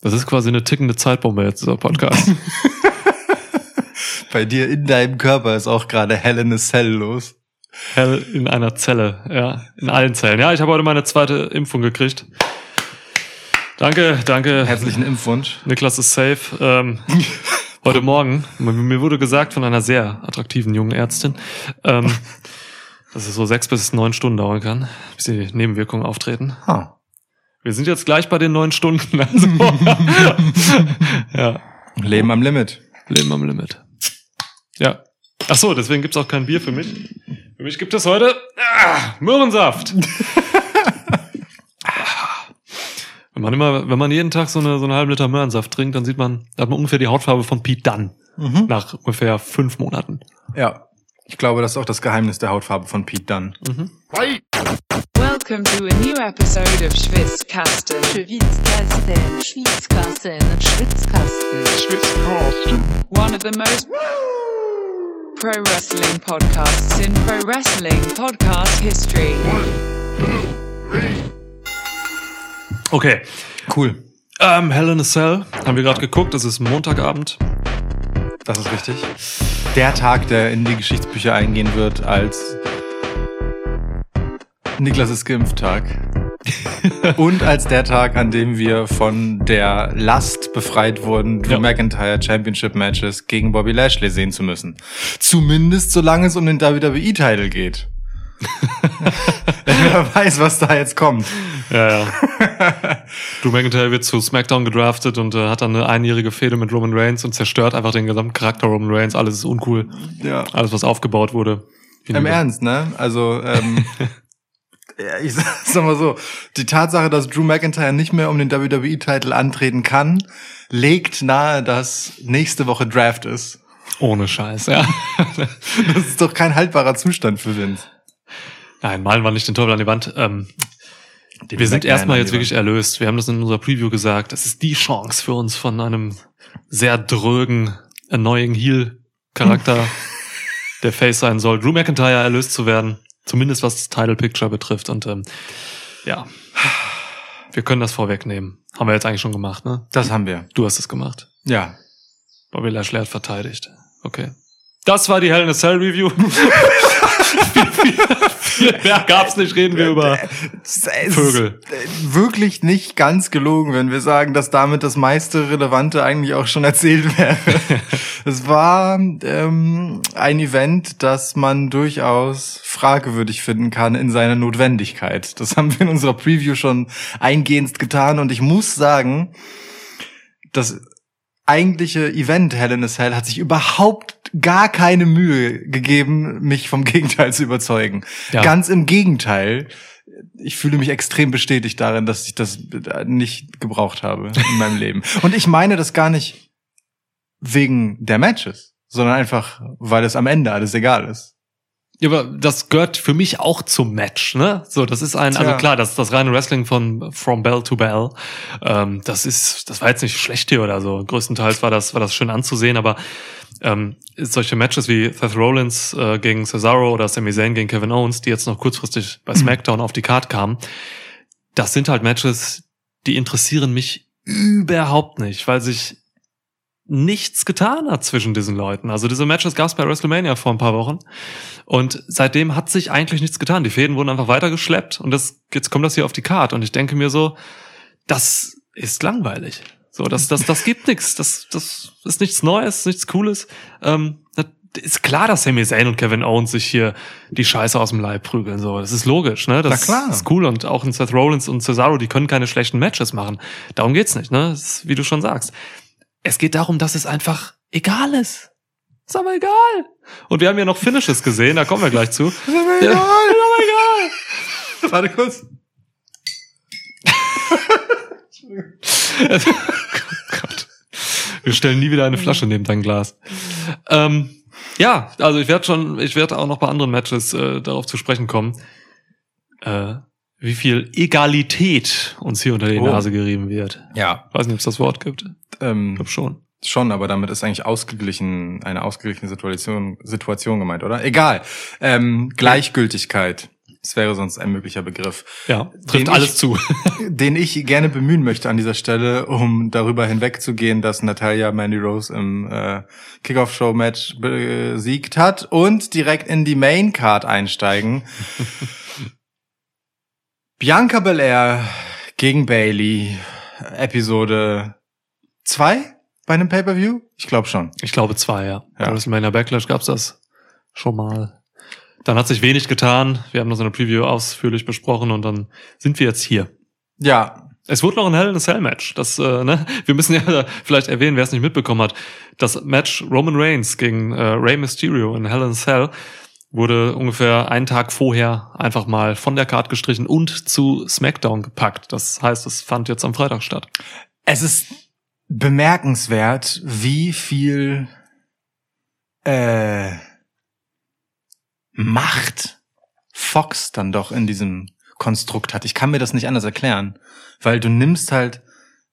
Das ist quasi eine tickende Zeitbombe jetzt, dieser Podcast. Bei dir in deinem Körper ist auch gerade Hell in a Cell los. Hell in einer Zelle, ja. In allen Zellen. Ja, ich habe heute meine zweite Impfung gekriegt. Danke, danke. Herzlichen Impfwunsch. Niklas ist safe. Ähm, heute Morgen, mir wurde gesagt von einer sehr attraktiven jungen Ärztin, ähm, dass es so sechs bis neun Stunden dauern kann, bis die Nebenwirkungen auftreten. Ah. Wir sind jetzt gleich bei den neun Stunden. Also, ja, Leben am Limit. Leben am Limit. Ja. Ach so, deswegen gibt's auch kein Bier für mich. Für mich gibt es heute ah, Möhrensaft. wenn man immer, wenn man jeden Tag so eine, so eine halbe Liter Möhrensaft trinkt, dann sieht man, da hat man ungefähr die Hautfarbe von Pete Dunn. Mhm. Nach ungefähr fünf Monaten. Ja. Ich glaube, das ist auch das Geheimnis der Hautfarbe von Pete Dunn. Welcome to a new episode of Schwitzkasten. Schwitzkasten, Schwitzkasten, Schwitzkasten, Schwitzkasten. One of the most pro wrestling podcasts in pro wrestling podcast history. Okay. Cool. Ähm, Hell in a Cell haben wir gerade geguckt. Es ist Montagabend. Das ist richtig. Der Tag, der in die Geschichtsbücher eingehen wird als Niklas ist geimpft Tag. Und als der Tag, an dem wir von der Last befreit wurden, Drew Ja. McIntyre Championship Matches gegen Bobby Lashley sehen zu müssen. Zumindest solange es um den WWE-Title geht. Wer weiß, was da jetzt kommt. Ja, ja. Drew McIntyre wird zu SmackDown gedraftet und äh, hat dann eine einjährige Fehde mit Roman Reigns und zerstört einfach den gesamten Charakter Roman Reigns. Alles ist uncool. Ja. Alles, was aufgebaut wurde. Im Ernst, ne? Also, ähm, ja, ich sag- sag mal so, die Tatsache, dass Drew McIntyre nicht mehr um den WWE-Titel antreten kann, legt nahe, dass nächste Woche Draft ist. Ohne Scheiß, ja. Das ist doch kein haltbarer Zustand für Vince. Nein, malen wir nicht den Teufel an die Wand. Ähm, wir sind erstmal jetzt wirklich erlöst. Wir haben das in unserer Preview gesagt. Das ist die Chance für uns von einem sehr drögen, annoying Heel-Charakter, der Face sein soll, Drew McIntyre erlöst zu werden. Zumindest was das Title Picture betrifft. Und ähm, ja, wir können das vorwegnehmen. Haben wir jetzt eigentlich schon gemacht, ne? Das haben wir. Du hast es gemacht. Ja. Bobby Lashley hat verteidigt. Okay. Das war die Hell in a Cell Review. Mehr gab's nicht, reden wir über Es ist Vögel. äh, Wirklich nicht ganz gelogen, wenn wir sagen, dass damit das meiste Relevante eigentlich auch schon erzählt wäre. es war ähm, ein Event, das man durchaus fragewürdig finden kann in seiner Notwendigkeit. Das haben wir in unserer Preview schon eingehend getan und ich muss sagen, das eigentliche Event Hell in a Cell hat sich überhaupt gar keine Mühe gegeben, mich vom Gegenteil zu überzeugen. Ja. Ganz im Gegenteil. Ich fühle mich extrem bestätigt darin, dass ich das nicht gebraucht habe in meinem Leben. Und ich meine das gar nicht wegen der Matches, sondern einfach, weil es am Ende alles egal ist. Ja, aber das gehört für mich auch zum Match, ne? So, das ist ein, also Tja. klar, das das reine Wrestling von From Bell to Bell. Ähm, das ist, das war jetzt nicht schlecht hier oder so. Größtenteils war das war das schön anzusehen, aber ähm, solche Matches wie Seth Rollins äh, gegen Cesaro oder Sami Zayn gegen Kevin Owens, die jetzt noch kurzfristig bei SmackDown auf die Card kamen, das sind halt Matches, die interessieren mich überhaupt nicht, weil sich nichts getan hat zwischen diesen Leuten. Also diese Matches gab es bei WrestleMania vor ein paar Wochen und seitdem hat sich eigentlich nichts getan. Die Fäden wurden einfach weitergeschleppt und das, jetzt kommt das hier auf die Card und ich denke mir so, das ist langweilig. So, das, das, das gibt nichts. Das, das ist nichts Neues, nichts Cooles. Ähm, ist klar, dass Sami Zayn und Kevin Owens sich hier die Scheiße aus dem Leib prügeln. So, das ist logisch, ne? Das klar. ist cool und auch ein Seth Rollins und Cesaro, die können keine schlechten Matches machen. Darum geht's nicht, ne? Das ist, wie du schon sagst. Es geht darum, dass es einfach egal ist. Ist aber egal. Und wir haben ja noch Finishes gesehen, da kommen wir gleich zu. Ist Ja, egal. ist aber egal. Warte kurz. Gott. Wir stellen nie wieder eine Flasche neben dein Glas. Ähm, ja, also ich werde schon, ich werde auch noch bei anderen Matches äh, darauf zu sprechen kommen, äh, wie viel Egalität uns hier unter die Oh. Nase gerieben wird. Ja, Weiß nicht, ob es das Wort gibt. Ich ähm, glaube schon. Schon, aber damit ist eigentlich ausgeglichen, eine ausgeglichene Situation, Situation gemeint, oder? Egal. Ähm, Gleichgültigkeit. Das wäre sonst ein möglicher Begriff. Ja, trifft ich- alles zu. Den ich gerne bemühen möchte an dieser Stelle, um darüber hinwegzugehen, dass Natalia Mandy Rose im äh, Kickoff-Show-Match besiegt hat und direkt in die Main-Card einsteigen. Bianca Belair gegen Bailey, Episode 2 bei einem Pay-Per-View? Ich glaube schon. Ich glaube zwei, ja. Ja. WrestleMania Backlash gab's das schon mal. Dann hat sich wenig getan. Wir haben das in der Preview ausführlich besprochen und dann sind wir jetzt hier. Ja, Es wurde noch ein Hell in a Cell Match. Das, äh, ne? Wir müssen ja vielleicht erwähnen, wer es nicht mitbekommen hat. Das Match Roman Reigns gegen äh, Rey Mysterio in Hell in a Cell wurde ungefähr einen Tag vorher einfach mal von der Card gestrichen und zu SmackDown gepackt. Das heißt, es fand jetzt am Freitag statt. Es ist bemerkenswert, wie viel äh, Macht Fox dann doch in diesem Konstrukt hat. Ich kann mir das nicht anders erklären, weil du nimmst halt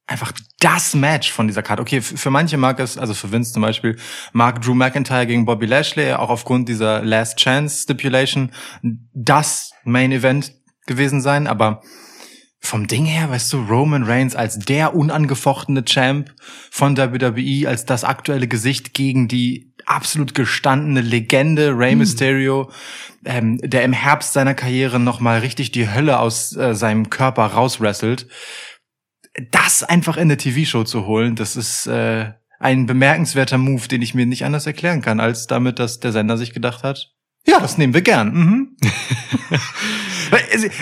einfach das Match von dieser Karte. Okay, für manche mag es, also für Vince zum Beispiel, mag Drew McIntyre gegen Bobby Lashley auch aufgrund dieser Last Chance Stipulation das Main Event gewesen sein, aber vom Ding her, weißt du, Roman Reigns als der unangefochtene Champ von WWE, als das aktuelle Gesicht gegen die absolut gestandene Legende Rey Mysterio, ähm, der im Herbst seiner Karriere nochmal richtig die Hölle aus äh, seinem Körper rauswrestelt. Das einfach in eine TV-Show zu holen, das ist äh, ein bemerkenswerter Move, den ich mir nicht anders erklären kann, als damit, dass der Sender sich gedacht hat, ja, das nehmen wir gern. Mhm.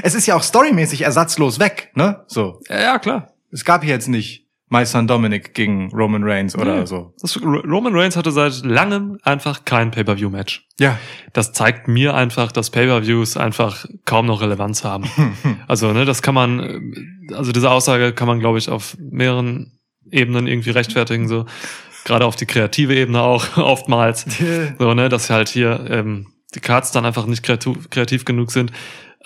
Es, ist ja auch storymäßig ersatzlos weg, ne? So. Ja klar. Es gab hier jetzt nicht My Son Dominic gegen Roman Reigns oder Nee. so. Das, Roman Reigns hatte seit langem einfach kein Pay-Per-View-Match. Ja. Das zeigt mir einfach, dass Pay-Per-Views einfach kaum noch Relevanz haben. Also, ne, das kann man, äh, also diese Aussage kann man, glaube ich, auf mehreren Ebenen irgendwie rechtfertigen, so. Gerade auf die kreative Ebene auch oftmals. So, ne, dass halt hier ähm, die Cards dann einfach nicht kreativ, kreativ genug sind.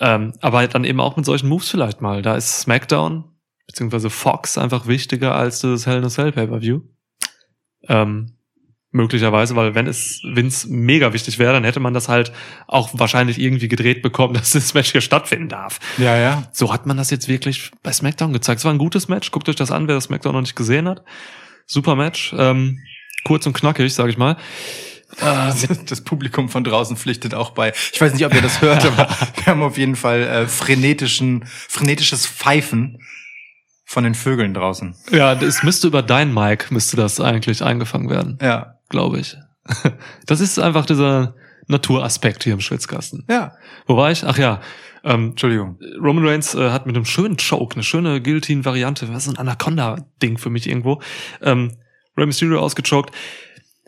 Ähm, aber halt dann eben auch mit solchen Moves vielleicht mal. Da ist SmackDown, beziehungsweise Fox einfach wichtiger als das Hell in a Cell Pay-Per-View. Ähm, möglicherweise, weil wenn es Vince mega wichtig wäre, dann hätte man das halt auch wahrscheinlich irgendwie gedreht bekommen, dass das Match hier stattfinden darf. Ja, ja. So hat man das jetzt wirklich bei SmackDown gezeigt. Es war ein gutes Match. Guckt euch das an, wer das SmackDown noch nicht gesehen hat. Super Match. Ähm, kurz und knackig, sag ich mal. Äh, Das Publikum von draußen pflichtet auch bei. Ich weiß nicht, ob ihr das hört, aber wir haben auf jeden Fall äh, frenetischen, frenetisches Pfeifen von den Vögeln draußen. ja, es müsste über dein Mic müsste das eigentlich eingefangen werden, Ja. glaube ich. Das ist einfach dieser Naturaspekt hier im Schwitzkasten. Ja. Wo war ich? Ach ja, ähm, Entschuldigung. Roman Reigns äh, hat mit einem schönen Choke, eine schöne Guillotine-Variante, was ist ein Anaconda-Ding für mich irgendwo, ähm, Rey Mysterio ausgechoked.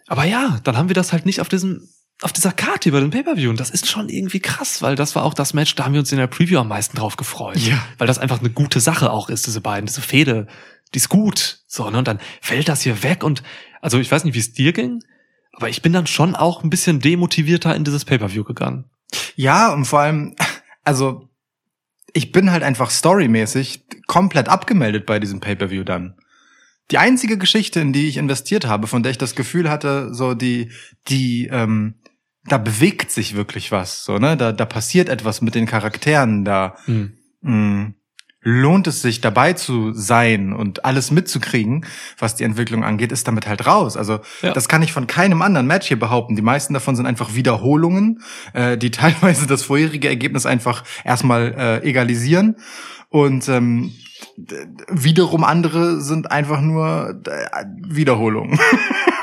Aber ja, dann haben wir das halt nicht auf diesem, auf dieser Karte über den Pay-Per-View. Und das ist schon irgendwie krass, weil das war auch das Match, da haben wir uns in der Preview am meisten drauf gefreut. Ja. Weil das einfach eine gute Sache auch ist, diese beiden, diese Fehde, die ist gut. So, ne? Und dann fällt das hier weg und, also ich weiß nicht, wie es dir ging, aber ich bin dann schon auch ein bisschen demotivierter in dieses Pay-Per-View gegangen. Ja, und vor allem, also ich bin halt einfach storymäßig komplett abgemeldet bei diesem Pay-per-View dann. Die einzige Geschichte, in die ich investiert habe, von der ich das Gefühl hatte, so die, die, ähm, da bewegt sich wirklich was, so ne, da, da passiert etwas mit den Charakteren, da Hm. mh, lohnt es sich dabei zu sein und alles mitzukriegen, was die Entwicklung angeht, ist damit halt raus. Also Ja. das kann ich von keinem anderen Match hier behaupten. Die meisten davon sind einfach Wiederholungen, äh, die teilweise das vorherige Ergebnis einfach erstmal äh, egalisieren und ähm, wiederum andere sind einfach nur äh, Wiederholungen.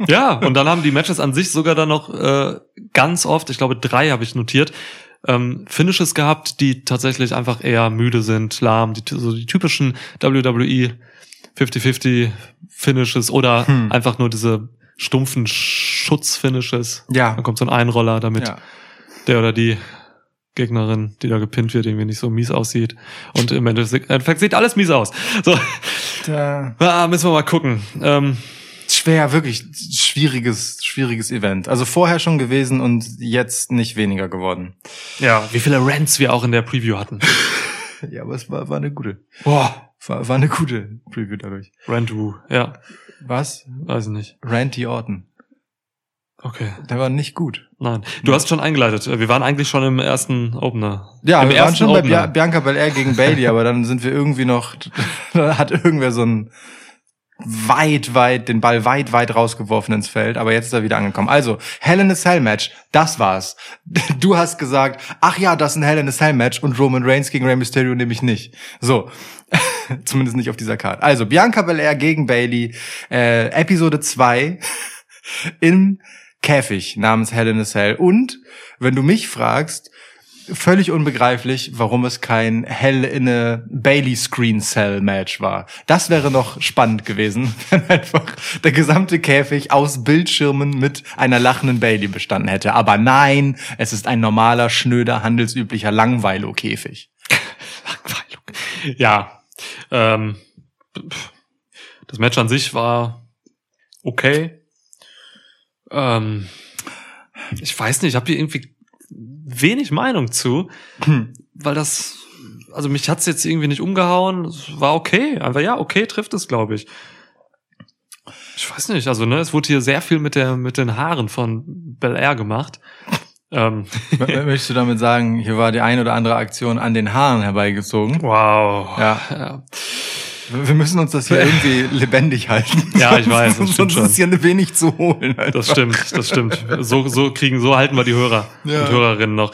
Ja, und dann haben die Matches an sich sogar dann noch äh, ganz oft, ich glaube drei habe ich notiert, ähm, Finishes gehabt, die tatsächlich einfach eher müde sind, lahm, die, so die typischen WWE 50-50 Finishes oder Hm. einfach nur diese stumpfen Schutzfinishes. Ja. Dann kommt so ein Einroller, damit Ja. der oder die Gegnerin, die da gepinnt wird, irgendwie nicht so mies aussieht. Und im Endeffekt sieht alles mies aus. So, Da, ah, müssen wir mal gucken. Ähm, schwer, wirklich schwieriges, schwieriges Event. Also vorher schon gewesen und jetzt nicht weniger geworden. ja, wie viele Rants wir auch in der Preview hatten. Ja, aber es war, war eine gute. Boah. War, war eine gute Preview dadurch. Randu, ja, Was? weiß ich nicht. Ranty Orton. Okay. Der war nicht gut. Nein. Du hast schon eingeleitet. Wir waren eigentlich schon im ersten Opener. Ja, Im wir waren schon bei Opener. Bia Bianca Belair gegen Bailey, aber dann sind wir irgendwie noch, da hat irgendwer so ein weit, weit, den Ball weit, weit rausgeworfen ins Feld, aber jetzt ist er wieder angekommen. Also, Hell in a Cell Match, das war's. Du hast gesagt, ach ja, das ist ein Hell in a Cell Match und Roman Reigns gegen Rey Mysterio nehme ich nicht. So. Zumindest nicht auf dieser Karte. Also, Bianca Belair gegen Bailey, äh, Episode 2 im Käfig namens Hell in a Cell. Und, wenn du mich fragst, völlig unbegreiflich, warum es kein Hell in a Bailey Screen Cell Match war. Das wäre noch spannend gewesen, wenn einfach der gesamte Käfig aus Bildschirmen mit einer lachenden Bailey bestanden hätte. Aber nein, es ist ein normaler, schnöder, handelsüblicher Langweilo-Käfig. Langweilung. Ja. Ähm, das Match an sich war okay. Ähm, ich weiß nicht, ich habe hier irgendwie wenig Meinung zu, weil das, also mich hat's jetzt irgendwie nicht umgehauen. Es war okay, einfach ja, okay trifft es, glaube ich. Ich weiß nicht, also ne, es wurde hier sehr viel mit der mit den Haaren von Bel Air gemacht. Ähm, Möchtest du damit sagen, hier war die ein oder andere Aktion an den Haaren herbeigezogen? wow. Ja. ja. Wir müssen uns das hier irgendwie lebendig halten. Ja, ich weiß, das Sonst ist hier ein wenig zu holen. Das einfach. stimmt, das stimmt. So, so kriegen, so halten wir die Hörer Ja. und Hörerinnen noch.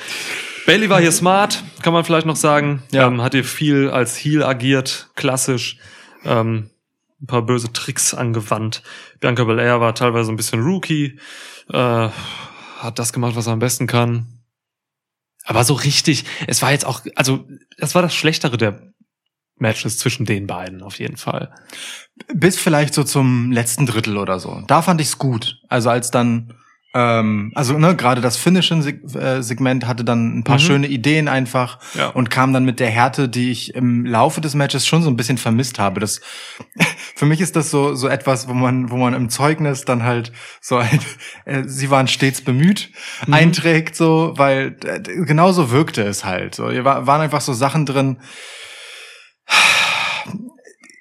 Bailey war hier smart, kann man vielleicht noch sagen. Ja. Ähm, hat hier viel als Heel agiert, klassisch. Ähm, ein paar böse Tricks angewandt. Bianca Belair war teilweise ein bisschen Rookie, äh, hat das gemacht, was er am besten kann. Aber so richtig, es war jetzt auch, also das war das Schlechtere der Matches zwischen den beiden auf jeden Fall. Bis vielleicht so zum letzten Drittel oder so. Da fand ich's gut. Also als dann, ähm, also ne, gerade das Finishen-Segment hatte dann ein paar Mhm. schöne Ideen einfach Ja. und kam dann mit der Härte, die ich im Laufe des Matches schon so ein bisschen vermisst habe. Das für mich ist das so so etwas, wo man wo man im Zeugnis dann halt so ein, äh, sie waren stets bemüht Mhm. einträgt so, weil äh, genauso wirkte es halt. So, hier war, waren einfach so Sachen drin.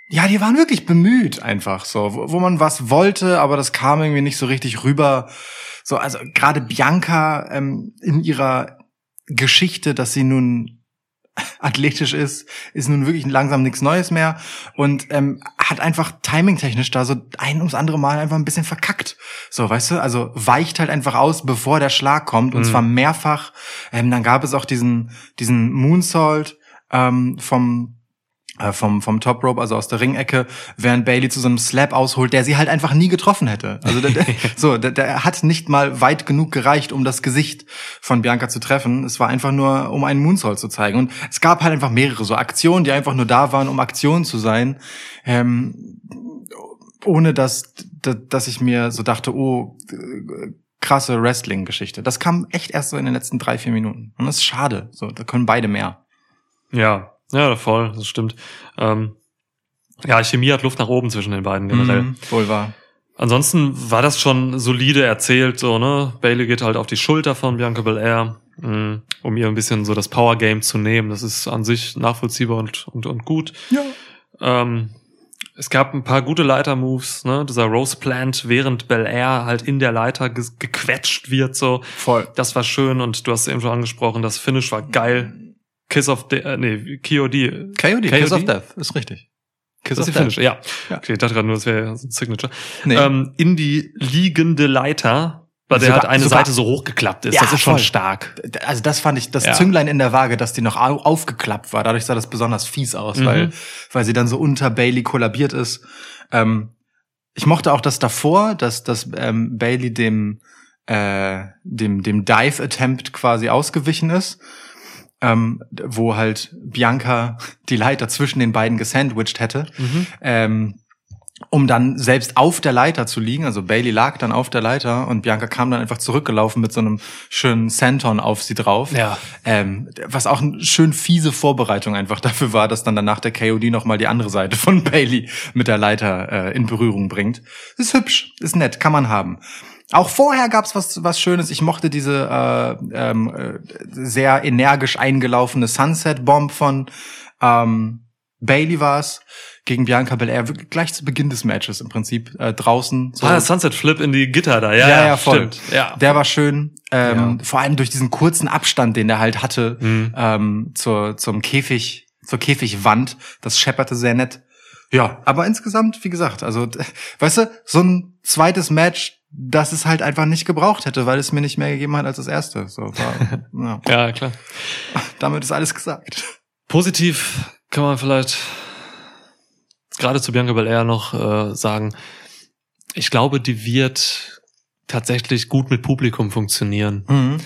Ja, die waren wirklich bemüht einfach so, wo, wo man was wollte, aber das kam irgendwie nicht so richtig rüber. So, also gerade Bianca ähm, in ihrer Geschichte, dass sie nun athletisch ist, ist nun wirklich langsam nichts Neues mehr und ähm, hat einfach timingtechnisch da so ein ums andere Mal einfach ein bisschen verkackt. So, weißt du, also weicht halt einfach aus, bevor der Schlag kommt und Mhm. zwar mehrfach. Ähm, dann gab es auch diesen diesen Moonsault ähm, vom vom, vom Top Rope, also aus der Ringecke, während Bailey zu so einem Slap ausholt, der sie halt einfach nie getroffen hätte. Also der, der, so, der, der hat nicht mal weit genug gereicht, um das Gesicht von Bianca zu treffen. Es war einfach nur, um einen Moonsault zu zeigen. Und es gab halt einfach mehrere so Aktionen, die einfach nur da waren, um Aktionen zu sein. Ähm, ohne dass, dass, ich mir so dachte, oh, äh, krasse Wrestling-Geschichte. Das kam echt erst so in den letzten drei, vier Minuten. Und das ist schade. So, da können beide mehr. Ja, ja, voll, das stimmt. Ähm, ja, Chemie hat Luft nach oben zwischen den beiden generell. Mhm, wohl wahr. Ansonsten war das schon solide erzählt, so, ne? Bailey geht halt auf die Schulter von Bianca Belair, mh, um ihr ein bisschen so das Power Game zu nehmen. Das ist an sich nachvollziehbar und, und, und gut. Ja. Ähm, es gab ein paar gute Leiter-Moves, ne? Dieser Rose Plant, während Belair halt in der Leiter ge gequetscht wird, so. Voll. Das war schön und du hast es eben schon angesprochen, das Finish war geil. Kiss of the, äh, nee, KOD. KOD, Kiss of Death, ist richtig. Kiss Das ist of Finish, ja. Ja. Okay, ich dachte gerade nur, das wäre so ein Signature. Nee. Ähm, in die liegende Leiter, bei der Sogar- halt eine sogar- Seite so hochgeklappt ist. Ja, das ist schon voll. stark. Also das fand ich, das Ja. Zünglein in der Waage, dass die noch au aufgeklappt war. Dadurch sah das besonders fies aus, Mhm. weil, weil sie dann so unter Bailey kollabiert ist. Ähm, ich mochte auch das davor, dass, dass ähm, Bailey dem, äh, dem, dem Dive-Attempt quasi ausgewichen ist. Ähm, wo halt Bianca die Leiter zwischen den beiden gesandwiched hätte. Mhm. ähm, um dann selbst auf der Leiter zu liegen. Also Bailey lag dann auf der Leiter und Bianca kam dann einfach zurückgelaufen mit so einem schönen Senton auf sie drauf. Ja. Ähm, was auch eine schön fiese Vorbereitung einfach dafür war, dass dann danach der KOD nochmal die andere Seite von Bailey mit der Leiter äh, in Berührung bringt. Ist hübsch, ist nett, kann man haben. Auch vorher gab's was was Schönes. Ich mochte diese äh, ähm, äh, sehr energisch eingelaufene Sunset Bomb von ähm, Bailey war's gegen Bianca Belair, gleich zu Beginn des Matches im Prinzip äh, draußen. So. Ah, der Sunset Flip in die Gitter da, ja, ja, ja, voll. stimmt. Ja. Der war schön. Ähm, Ja. Vor allem durch diesen kurzen Abstand, den der halt hatte Mhm. ähm, zur, zum Käfig, zur Käfigwand. Das schepperte sehr nett. Ja, aber insgesamt, wie gesagt, also, weißt du, so ein zweites Match, das es halt einfach nicht gebraucht hätte, weil es mir nicht mehr gegeben hat als das erste. So, war, ja, ja, klar. damit ist alles gesagt. Positiv kann man vielleicht gerade zu Bianca Belair noch äh, sagen, ich glaube, die wird tatsächlich gut mit Publikum funktionieren. Mhm.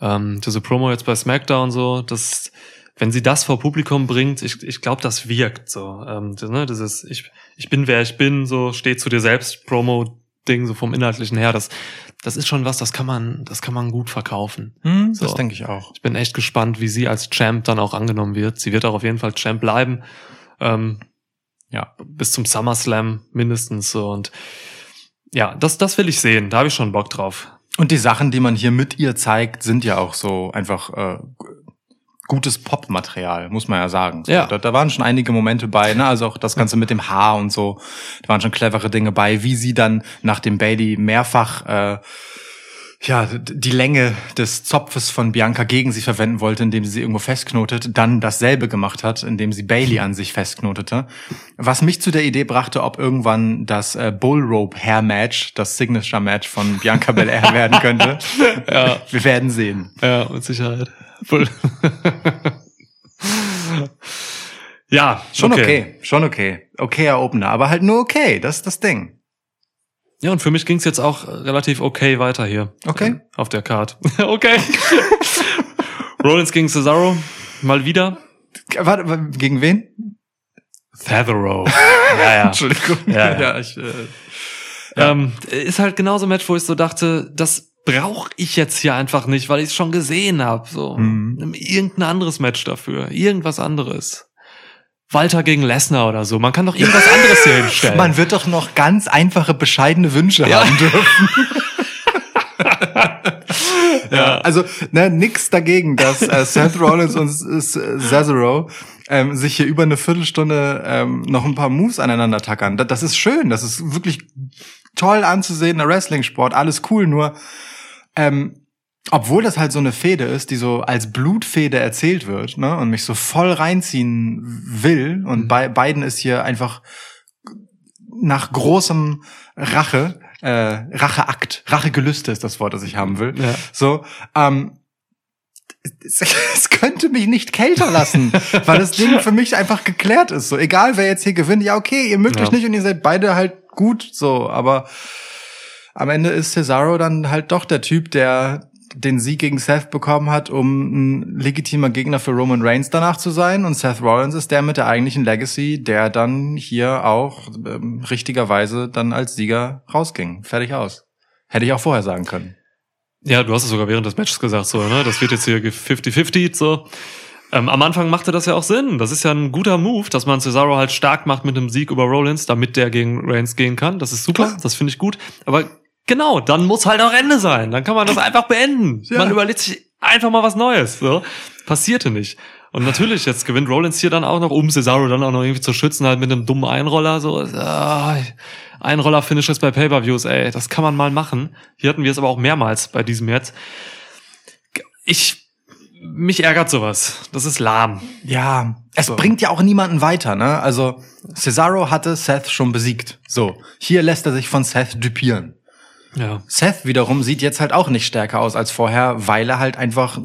Ähm, diese Promo jetzt bei SmackDown so, das, wenn sie das vor Publikum bringt, ich, ich glaube, das wirkt so. Ähm, das, ne, dieses ich, ich bin wer ich bin, so steh zu dir selbst Promo-Ding, so vom Inhaltlichen her, das, das ist schon was, das kann man, das kann man gut verkaufen. Mhm, So. Das denke ich auch. Ich bin echt gespannt, wie sie als Champ dann auch angenommen wird. Sie wird auch auf jeden Fall Champ bleiben. Ähm, Ja. Bis zum SummerSlam mindestens so. Und ja, das, das will ich sehen. Da habe ich schon Bock drauf. Und die Sachen, die man hier mit ihr zeigt, sind ja auch so einfach äh, gutes Pop-Material, muss man ja sagen. So, Ja. Da, da waren schon einige Momente bei, ne? also auch das Ganze mit dem Haar und so. Da waren schon clevere Dinge bei, wie sie dann nach dem Bailey mehrfach äh, ja, die Länge des Zopfes von Bianca gegen sie verwenden wollte, indem sie sie irgendwo festknotet, dann dasselbe gemacht hat, indem sie Bailey an sich festknotete. Was mich zu der Idee brachte, ob irgendwann das äh, Bullrope Hair Match, das Signature Match von Bianca Belair werden könnte. Ja. Wir werden sehen. Ja, mit Sicherheit. Ja, Schon okay. schon okay. Okayer Opener, aber halt nur okay, das ist das Ding. Ja, und für mich ging's jetzt auch relativ okay weiter hier. Okay. Äh, Auf der Card. okay. Rollins gegen Cesaro. Mal wieder. Warte, gegen wen? Featherow. ja, ja. Entschuldigung. Ja, ja. ich, äh, Ja. Ähm, ist halt genauso ein Match, wo ich so dachte, das brauche ich jetzt hier einfach nicht, weil ich es schon gesehen habe. So Mhm. Irgendein anderes Match dafür, irgendwas anderes. Walter gegen Lesnar oder so. Man kann doch irgendwas anderes hier hinstellen. Man wird doch noch ganz einfache, bescheidene Wünsche Ja. haben dürfen. ja. Also, ne, nix dagegen, dass äh, Seth Rollins und äh, Cesaro ähm, sich hier über eine Viertelstunde ähm, noch ein paar Moves aneinander tackern. Das, das ist schön, das ist wirklich toll anzusehen, Wrestling-Sport, alles cool, nur ähm, obwohl das halt so eine Fehde ist, die so als Blutfehde erzählt wird, ne, und mich so voll reinziehen will, und Mhm. bei beiden ist hier einfach nach großem Rache, äh, Racheakt, Rachegelüste ist das Wort, das ich haben will. Ja. So, ähm, es, es könnte mich nicht kälter lassen, weil das Ding für mich einfach geklärt ist. So, egal wer jetzt hier gewinnt, ja okay, ihr mögt Ja. euch nicht und ihr seid beide halt gut, so, aber am Ende ist Cesaro dann halt doch der Typ, der den Sieg gegen Seth bekommen hat, um ein legitimer Gegner für Roman Reigns danach zu sein. Und Seth Rollins ist der mit der eigentlichen Legacy, der dann hier auch ähm, richtigerweise dann als Sieger rausging. Fertig aus. Hätte ich auch vorher sagen können. Ja, du hast es sogar während des Matches gesagt, so, ne? Das wird jetzt hier 50-50, so. Ähm, am Anfang machte das ja auch Sinn. Das ist ja ein guter Move, dass man Cesaro halt stark macht mit einem Sieg über Rollins, damit der gegen Reigns gehen kann. Das ist super, Klar. das finde ich gut. Aber genau, dann muss halt auch Ende sein. Dann kann man das einfach beenden. Ja. Man überlegt sich einfach mal was Neues. So. Passierte nicht. Und natürlich, jetzt gewinnt Rollins hier dann auch noch, um Cesaro dann auch noch irgendwie zu schützen, halt mit einem dummen Einroller. So, ah, Einroller-Finishes bei Pay-Per-Views, ey, das kann man mal machen. Hier hatten wir es aber auch mehrmals bei diesem jetzt. Ich, mich ärgert sowas. Das ist lahm. Ja, es So. bringt ja auch niemanden weiter, ne? Also Cesaro hatte Seth schon besiegt. So, hier lässt er sich von Seth dupieren. Ja. Seth wiederum sieht jetzt halt auch nicht stärker aus als vorher, weil er halt einfach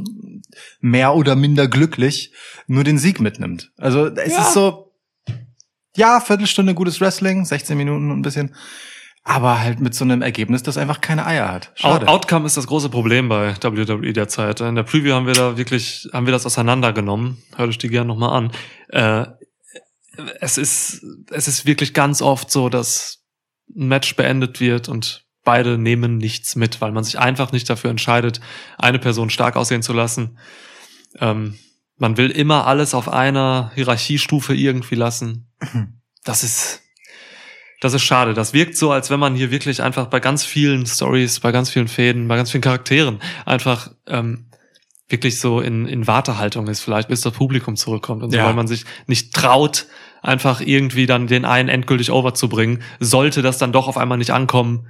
mehr oder minder glücklich nur den Sieg mitnimmt. Also es Ja. ist so, ja, Viertelstunde gutes Wrestling, 16 Minuten und ein bisschen, aber halt mit so einem Ergebnis, das einfach keine Eier hat. Schade. Out Outcome ist das große Problem bei WWE derzeit. In der Preview haben wir da wirklich, haben wir das auseinandergenommen. Hört euch die gerne nochmal an. Äh, es ist, es ist wirklich ganz oft so, dass ein Match beendet wird und beide nehmen nichts mit, weil man sich einfach nicht dafür entscheidet, eine Person stark aussehen zu lassen. Ähm, man will immer alles auf einer Hierarchiestufe irgendwie lassen. Das ist, das ist schade. Das wirkt so, als wenn man hier wirklich einfach bei ganz vielen Stories, bei ganz vielen Fäden, bei ganz vielen Charakteren einfach ähm, wirklich so in, in Wartehaltung ist, vielleicht bis das Publikum zurückkommt und so, Ja. weil man sich nicht traut, einfach irgendwie dann den einen endgültig overzubringen, sollte das dann doch auf einmal nicht ankommen,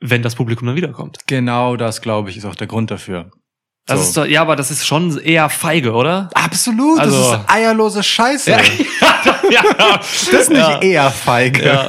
wenn das Publikum dann wiederkommt. Genau das, glaube ich, ist auch der Grund dafür. Das So. ist doch, ja, aber das ist schon eher feige, oder? Absolut, Also- das ist eierlose Scheiße. ja, Das ist nicht Ja. eher feige. ja.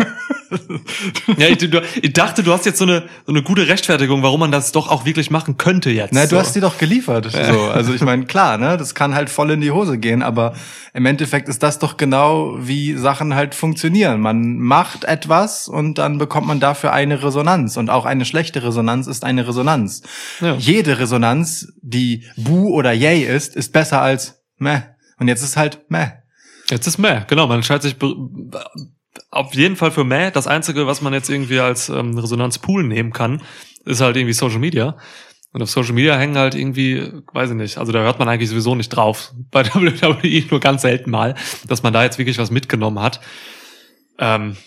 Ja ich, du, ich dachte, du hast jetzt so eine, so eine gute Rechtfertigung, warum man das doch auch wirklich machen könnte jetzt. Na, du so. hast die doch geliefert. So, also ich meine, klar, ne, das kann halt voll in die Hose gehen, aber im Endeffekt ist das doch genau, wie Sachen halt funktionieren. Man macht etwas und dann bekommt man dafür eine Resonanz und auch eine schlechte Resonanz ist eine Resonanz. Ja. Jede Resonanz, die bu oder yay ist, ist besser als meh. Und jetzt ist halt meh. Jetzt ist Meh, genau. Man entscheidet sich auf jeden Fall für Meh. Das Einzige, was man jetzt irgendwie als ähm, Resonanzpool nehmen kann, ist halt irgendwie Social Media. Und auf Social Media hängen halt irgendwie, weiß ich nicht, also da hört man eigentlich sowieso nicht drauf. Bei WWE nur ganz selten mal, dass man da jetzt wirklich was mitgenommen hat. Ähm,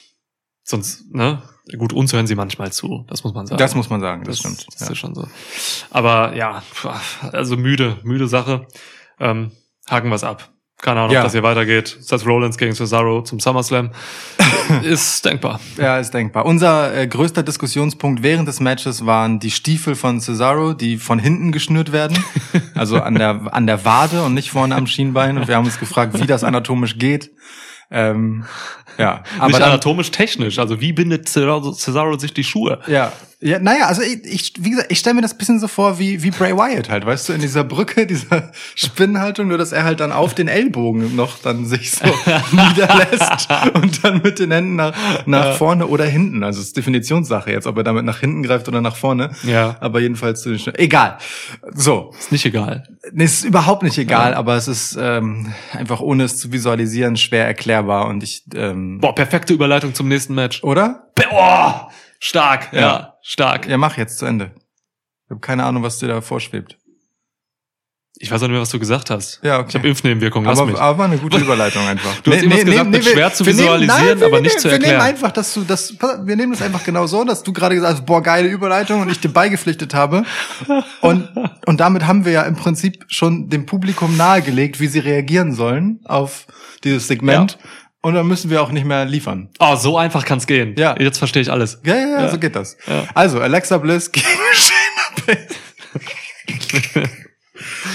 sonst, ne? Gut, uns hören sie manchmal zu, das muss man sagen. Das muss man sagen, das, stimmt. Das ja. ist schon so. Aber ja, also müde, müde Sache. Ähm, haken wir's ab. Keine Ahnung, Ja. ob das hier weitergeht. Seth Rollins gegen Cesaro zum SummerSlam. ist denkbar. Ja, ist denkbar. Unser äh, größter Diskussionspunkt während des Matches waren die Stiefel von Cesaro, die von hinten geschnürt werden. Also an der, an der Wade und nicht vorne am Schienbein. Und wir haben uns gefragt, wie das anatomisch geht. Ähm, ja, aber nicht dann, anatomisch, technisch. Also wie bindet Cesaro, Cesaro sich die Schuhe? ja, ja, naja, also ich, ich wie gesagt, ich stelle mir das bisschen so vor wie, wie Bray Wyatt halt, weißt du, in dieser Brücke, dieser Spinnenhaltung, nur dass er halt dann auf den Ellbogen noch dann sich so niederlässt und dann mit den Händen nach, nach vorne oder hinten. Also es ist Definitionssache jetzt, ob er damit nach hinten greift oder nach vorne. Ja. Aber jedenfalls zu den Schn- Egal. So. Ist nicht egal. Nee, ist überhaupt nicht egal, aber es ist ähm, einfach ohne es zu visualisieren schwer erklärbar und ich ähm, Boah, perfekte Überleitung zum nächsten Match. oder? Boah, stark, ja, Ja. stark. Ja, mach jetzt zu Ende. Ich habe keine Ahnung, was dir da vorschwebt. Ich weiß auch nicht mehr, was du gesagt hast. Ja, okay. Ich habe Impfnebenwirkungen, lass Aber, mich. aber eine gute Überleitung einfach. Du hast irgendwas gesagt, wird schwer zu visualisieren, aber nicht zu Wir erklären. nehmen einfach, dass du das, wir nehmen das einfach genau so, dass du gerade gesagt hast, boah, geile Überleitung und ich dir beigepflichtet habe. Und, und damit haben wir ja im Prinzip schon dem Publikum nahegelegt, wie sie reagieren sollen auf dieses Segment. Und dann müssen wir auch nicht mehr liefern. Oh, so einfach kann's gehen. Ja. Jetzt verstehe ich alles. Ja, ja, ja, Ja. so geht das. Ja. Also, Alexa Bliss gegen Shayna Baszler.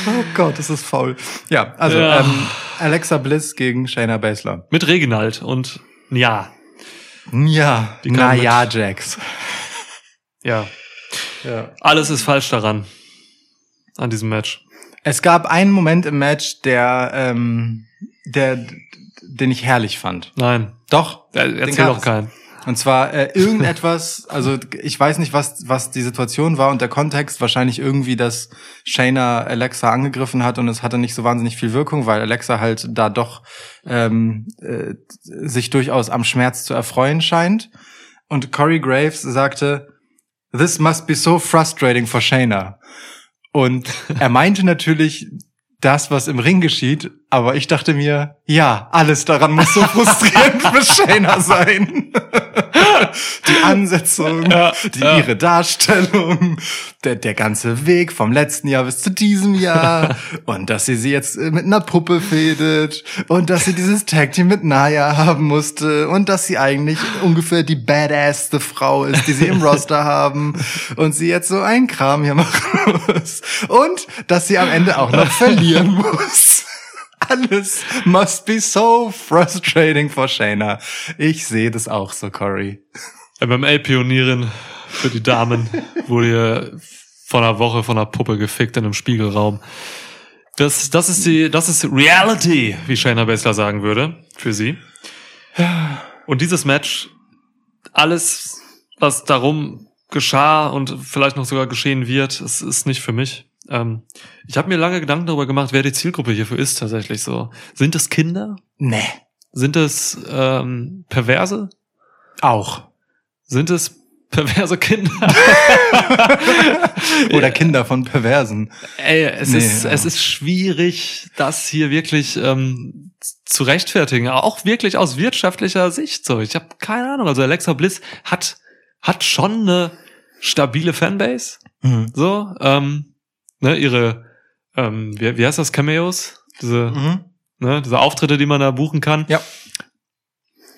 oh Gott, das ist faul. Ja, also Ja. Ähm, Alexa Bliss gegen Shayna Baszler. Mit Reginald und ja, Ja, Die kann na mit- ja, Jax. ja. Ja. Alles ist falsch daran. An diesem Match. Es gab einen Moment im Match, der, ähm, der, den ich herrlich fand. Nein. Doch. Äh, Erzähl doch keinen. Und zwar äh, irgendetwas, also ich weiß nicht, was, was die Situation war und der Kontext, wahrscheinlich irgendwie, dass Shayna Alexa angegriffen hat und es hatte nicht so wahnsinnig viel Wirkung, weil Alexa halt da doch ähm, äh, sich durchaus am Schmerz zu erfreuen scheint. Und Corey Graves sagte, This must be so frustrating for Shayna. Und er meinte natürlich das, was im Ring geschieht, aber ich dachte mir, ja, alles daran muss so frustrierend für Shayna sein. Die Ansetzung, Ja, die, ja. ihre Darstellung, der, der ganze Weg vom letzten Jahr bis zu diesem Jahr. Und dass sie sie jetzt äh, mit einer Puppe fädet und dass sie dieses Tag Team mit Naya haben musste. Und dass sie eigentlich ungefähr die badassste Frau ist, die sie im Roster haben. Und sie jetzt so einen Kram hier machen muss. Und dass sie am Ende auch noch verlieren muss. Alles must be so frustrating for Shayna. Ich sehe das auch so, Cory. MMA-Pionierin für die Damen wurde hier vor einer Woche von einer Puppe gefickt in einem Spiegelraum. Das, das ist die, das ist Reality, wie Shayna Baszler sagen würde, für sie. Und dieses Match, alles, was darum geschah und vielleicht noch sogar geschehen wird, es ist nicht für mich. Ähm, ich habe mir lange Gedanken darüber gemacht, wer die Zielgruppe hierfür ist tatsächlich so. Sind es Kinder? Nee. Sind es ähm, Perverse? Auch. Sind es perverse Kinder? Oder Kinder von Perversen. Ey, es Nee, ist ja. es ist schwierig, das hier wirklich ähm, zu rechtfertigen, auch wirklich aus wirtschaftlicher Sicht. So, ich habe keine Ahnung. Also Alexa Bliss hat hat schon eine stabile Fanbase. Mhm. So, ähm, ne, ihre ähm, wie, wie heißt das Cameos? Diese Mhm. ne, diese Auftritte, die man da buchen kann. Ja.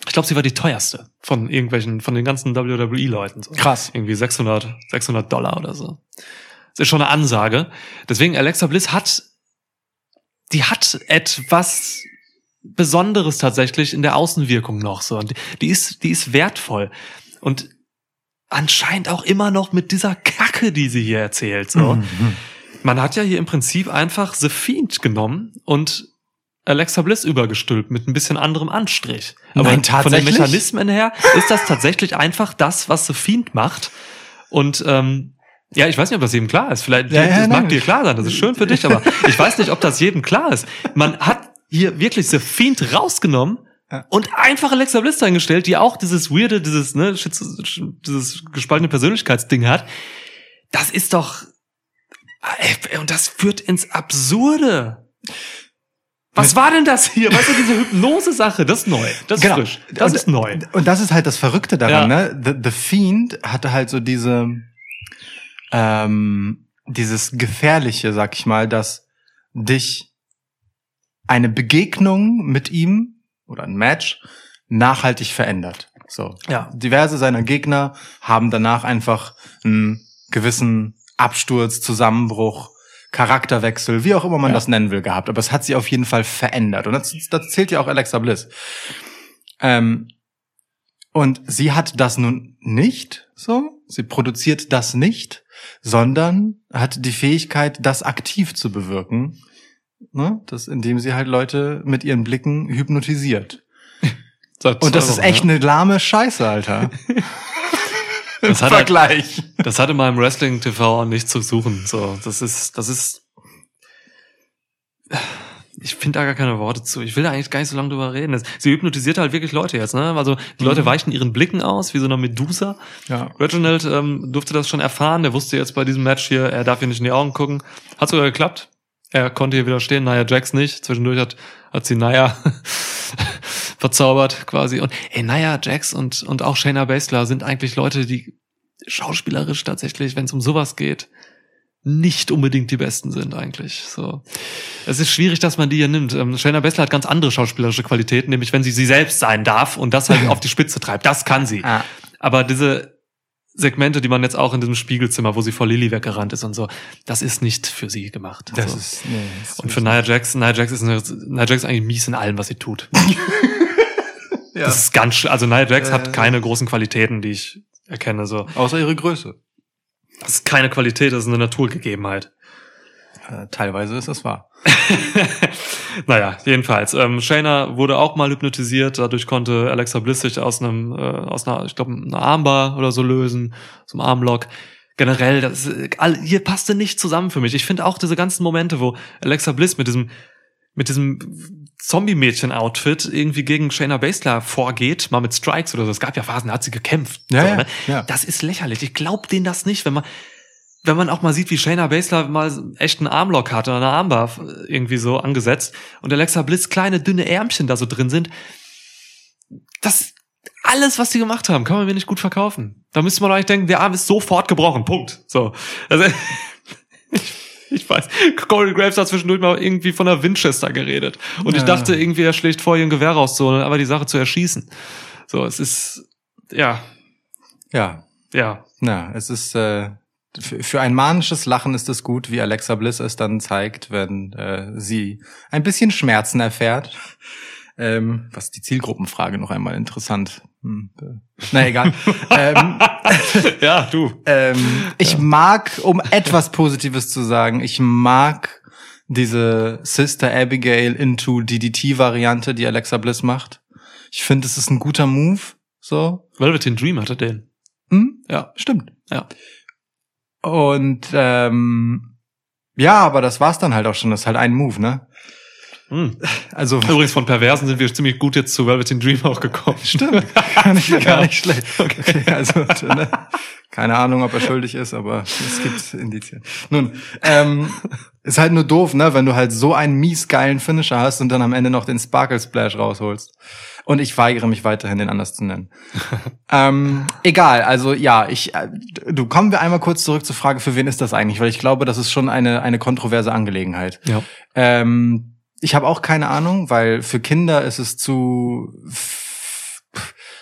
Ich glaube, sie war die teuerste von irgendwelchen, von den ganzen WWE-Leuten. So. Krass. Irgendwie 600, 600 Dollar oder so. Das ist schon eine Ansage. Deswegen, Alexa Bliss hat, die hat etwas Besonderes tatsächlich in der Außenwirkung noch so. Und die- ist, die ist wertvoll. Und anscheinend auch immer noch mit dieser Kacke, die sie hier erzählt, so. Mhm. Man hat ja hier im Prinzip einfach The Fiend genommen und Alexa Bliss übergestülpt mit ein bisschen anderem Anstrich. Aber Nein, von den? Mechanismen her ist das tatsächlich einfach das, was The Fiend macht. Und ähm, ja, ich weiß nicht, ob das jedem klar ist. Vielleicht Ja, ja, mag dir klar sein, das ist schön für dich, aber ich weiß nicht, ob das jedem klar ist. Man hat hier wirklich The Fiend rausgenommen Ja. und einfach Alexa Bliss eingestellt, die auch dieses weirde, dieses, ne, dieses gespaltene Persönlichkeitsding hat. Das ist doch, und das führt ins Absurde. Was war denn das hier? Weißt du, diese Hypnose-Sache, das ist neu. Das ist Genau. frisch. Das und, ist neu. Und das ist halt das Verrückte daran, Ja. ne? The, The Fiend hatte halt so diese, ähm, dieses Gefährliche, sag ich mal, dass dich eine Begegnung mit ihm oder ein Match nachhaltig verändert. So. Ja. Diverse seiner Gegner haben danach einfach einen gewissen Absturz, Zusammenbruch, Charakterwechsel, wie auch immer man Ja. das nennen will, gehabt. Aber es hat sie auf jeden Fall verändert. Und das, das zählt ja auch Alexa Bliss. Ähm, und sie hat das nun nicht so. Sie produziert das nicht, sondern hat die Fähigkeit, das aktiv zu bewirken. Ne? Das, indem sie halt Leute mit ihren Blicken hypnotisiert. Und das ist echt eine lahme Scheiße, Alter. Das hat, halt, Vergleich. das hat in meinem Wrestling-TV nichts zu suchen. So, das ist, das ist. Ich finde da gar keine Worte zu. Ich will da eigentlich gar nicht so lange drüber reden. Sie hypnotisiert halt wirklich Leute jetzt, ne? Also die Leute Mhm. weichen ihren Blicken aus, wie so eine Medusa. Ja. Reginald ähm, durfte das schon erfahren. Der wusste jetzt bei diesem Match hier, er darf hier nicht in die Augen gucken. Hat sogar geklappt. Er konnte hier widerstehen, Nia Jax nicht. Zwischendurch hat, hat sie Nia verzaubert quasi. Und ey, Nia Jax und, und auch Shayna Baszler sind eigentlich Leute, die schauspielerisch tatsächlich, wenn es um sowas geht, nicht unbedingt die Besten sind eigentlich. So, es ist schwierig, dass man die hier nimmt. Ähm, Shayna Baszler hat ganz andere schauspielerische Qualitäten, nämlich wenn sie sie selbst sein darf und das halt auf die Spitze treibt. Das kann sie. Ah. Aber diese Segmente, die man jetzt auch in diesem Spiegelzimmer, wo sie vor Lilly weggerannt ist und so, das ist nicht für sie gemacht. Das so. ist, nee, das und für Nia Jax, Nia Jax ist, eine, Nia Jax ist eigentlich mies in allem, was sie tut. ja. Das ist ganz, sch- also Nia Jax Äh. hat keine großen Qualitäten, die ich erkenne. So, Außer ihre Größe. das ist keine Qualität, das ist eine Naturgegebenheit. Äh, teilweise ist das wahr. naja, jedenfalls. Ähm, Shayna wurde auch mal hypnotisiert. Dadurch konnte Alexa Bliss sich aus einem, äh, aus einer, ich glaube, einer Armbar oder so lösen, so einem Armlock. Generell, das äh, all, hier passte nicht zusammen für mich. Ich finde auch diese ganzen Momente, wo Alexa Bliss mit diesem, mit diesem Zombie-Mädchen-Outfit irgendwie gegen Shayna Baszler vorgeht, mal mit Strikes oder so. Es gab ja Phasen, da hat sie gekämpft. Ja, so, ja, ne? ja. Das ist lächerlich. Ich glaub denen das nicht, wenn man, wenn man auch mal sieht, wie Shayna Baszler mal echt einen Armlock hatte oder eine Armbar irgendwie so angesetzt und Alexa Bliss kleine dünne Ärmchen da so drin sind. Das alles, was die gemacht haben, kann man mir nicht gut verkaufen. Da müsste man eigentlich denken, der Arm ist sofort gebrochen. Punkt. So. Also, ich, ich weiß. Corey Graves hat zwischendurch mal irgendwie von der Winchester geredet. Und ich Ja. dachte irgendwie, er schlägt vor, ihr ein Gewehr rauszuholen, aber die Sache zu erschießen. So, es ist, ja, Ja. ja, Ja, es ist äh, für, für ein manisches Lachen ist es gut, wie Alexa Bliss es dann zeigt, wenn äh, sie ein bisschen Schmerzen erfährt. Ähm, was die Zielgruppenfrage noch einmal interessant. Hm, äh, na egal. ähm, ja, du. ähm, ich mag, um etwas Positives zu sagen, ich mag diese Sister Abigail into DDT-Variante, die Alexa Bliss macht. Ich finde, es ist ein guter Move. So. Velveteen Dream hatte den. Hm? Ja. Stimmt. Ja. Und ähm, ja, aber das war's dann halt auch schon. Das ist halt ein Move, ne? Hm. Also Übrigens von Perversen sind wir ziemlich gut jetzt zu Velveteen Dream auch gekommen. stimmt, gar nicht, gar Ja. nicht schlecht. Okay, also ne? keine Ahnung, ob er schuldig ist, aber es gibt Indizien. Nun, ähm, ist halt nur doof, ne, wenn du halt so einen mies geilen Finisher hast und dann am Ende noch den Sparkle Splash rausholst. Und ich weigere mich weiterhin, den anders zu nennen. ähm, egal, also ja, ich, äh, du kommen wir einmal kurz zurück zur Frage, für wen ist das eigentlich? Weil ich glaube, das ist schon eine eine kontroverse Angelegenheit. Ja. Ähm, ich habe auch keine Ahnung, weil für Kinder ist es zu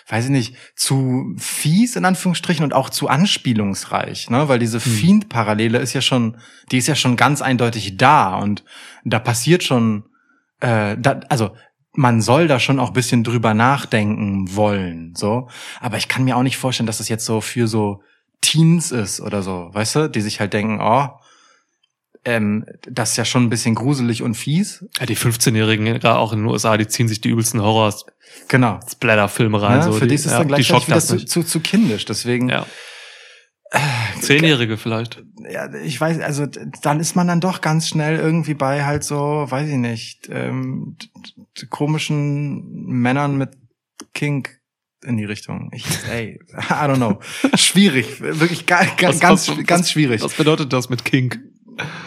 weiß ich nicht, zu fies in Anführungsstrichen und auch zu anspielungsreich, ne? Weil diese Fiend-Parallele ist ja schon, die ist ja schon ganz eindeutig da und da passiert schon, äh, da, also man soll da schon auch bisschen drüber nachdenken wollen, so. Aber ich kann mir auch nicht vorstellen, dass das jetzt so für so Teens ist oder so, weißt du, die sich halt denken, oh, ähm, das ist ja schon ein bisschen gruselig und fies. Ja, die 15-Jährigen, gerade auch in den USA, die ziehen sich die übelsten Genau. Horror-Splatter-Filme rein. Ja, so, für die, die ist es ja, dann gleich wieder das zu, zu, zu kindisch. Deswegen, Ja. Zehnjährige vielleicht. ja, ich weiß, also dann ist man dann doch ganz schnell irgendwie bei halt so, weiß ich nicht, ähm, komischen Männern mit Kink in die Richtung. Ich, ey, I don't know. Schwierig, wirklich ga, ga, Was- ganz, was- ganz schwierig. Was bedeutet das mit Kink?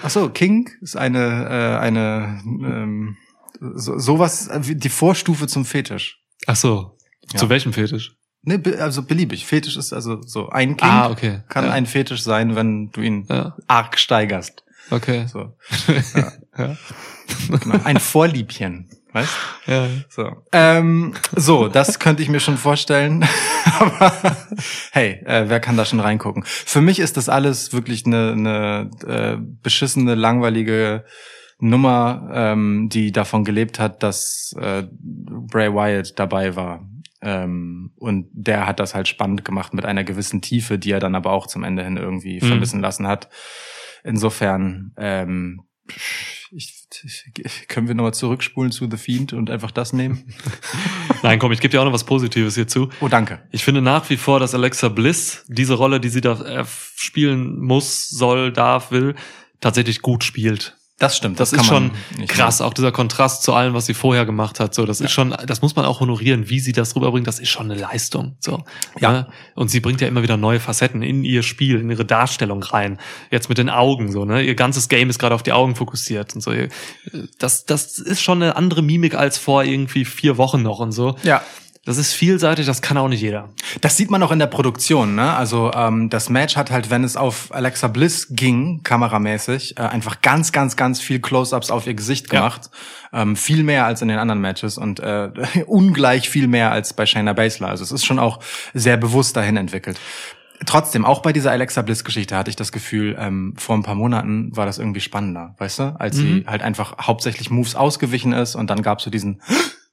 Ach so, Kink ist eine, äh, eine, ähm, so, sowas, die Vorstufe zum Fetisch. Ach so. Ja. Zu welchem Fetisch? Ne, also beliebig. Fetisch ist also so ein Kink Ah, okay. kann ja. ein Fetisch sein, wenn du ihn Ja, arg steigerst. okay. So. Ja. Genau. Ein Vorliebchen. Weißt? Ja. So. Ähm, so, das könnte ich mir schon vorstellen. Aber hey, äh, wer kann da schon reingucken? Für mich ist das alles wirklich eine, eine äh, beschissene, langweilige Nummer, ähm, die davon gelebt hat, dass äh, Bray Wyatt dabei war. Ähm, und der hat das halt spannend gemacht mit einer gewissen Tiefe, die er dann aber auch zum Ende hin irgendwie Mhm. vermissen lassen hat. Insofern, ähm, ich, können wir nochmal zurückspulen zu The Fiend und einfach das nehmen? Nein, komm, ich gebe dir auch noch was Positives hierzu. Oh, danke. Ich finde nach wie vor, dass Alexa Bliss diese Rolle, die sie da äh, spielen muss, soll, darf, will, tatsächlich gut spielt. Das stimmt. Das, kann ist schon krass, auch dieser Kontrast zu allem, was sie vorher gemacht hat. So, das ist schon, das muss man auch honorieren, wie sie das rüberbringt. Das ist schon eine Leistung. So, Ja. Ne? Und sie bringt ja immer wieder neue Facetten in ihr Spiel, in ihre Darstellung rein. Jetzt mit den Augen, so ne. Ihr ganzes Game ist gerade auf die Augen fokussiert und so. Ihr- Das, das ist schon eine andere Mimik als vor irgendwie vier Wochen noch und so. Ja. Das ist vielseitig, das kann auch nicht jeder. Das sieht man auch in der Produktion, ne? Also ähm, das Match hat halt, wenn es auf Alexa Bliss ging, kameramäßig, äh, einfach ganz, ganz, ganz viel Close-ups auf ihr Gesicht Ja. gemacht. Ähm, viel mehr als in den anderen Matches und äh, ungleich viel mehr als bei Shayna Baszler. Also es ist schon auch sehr bewusst dahin entwickelt. Trotzdem, auch bei dieser Alexa Bliss-Geschichte hatte ich das Gefühl, ähm, vor ein paar Monaten war das irgendwie spannender, weißt du? Als sie halt einfach hauptsächlich Moves ausgewichen ist und dann gab's so diesen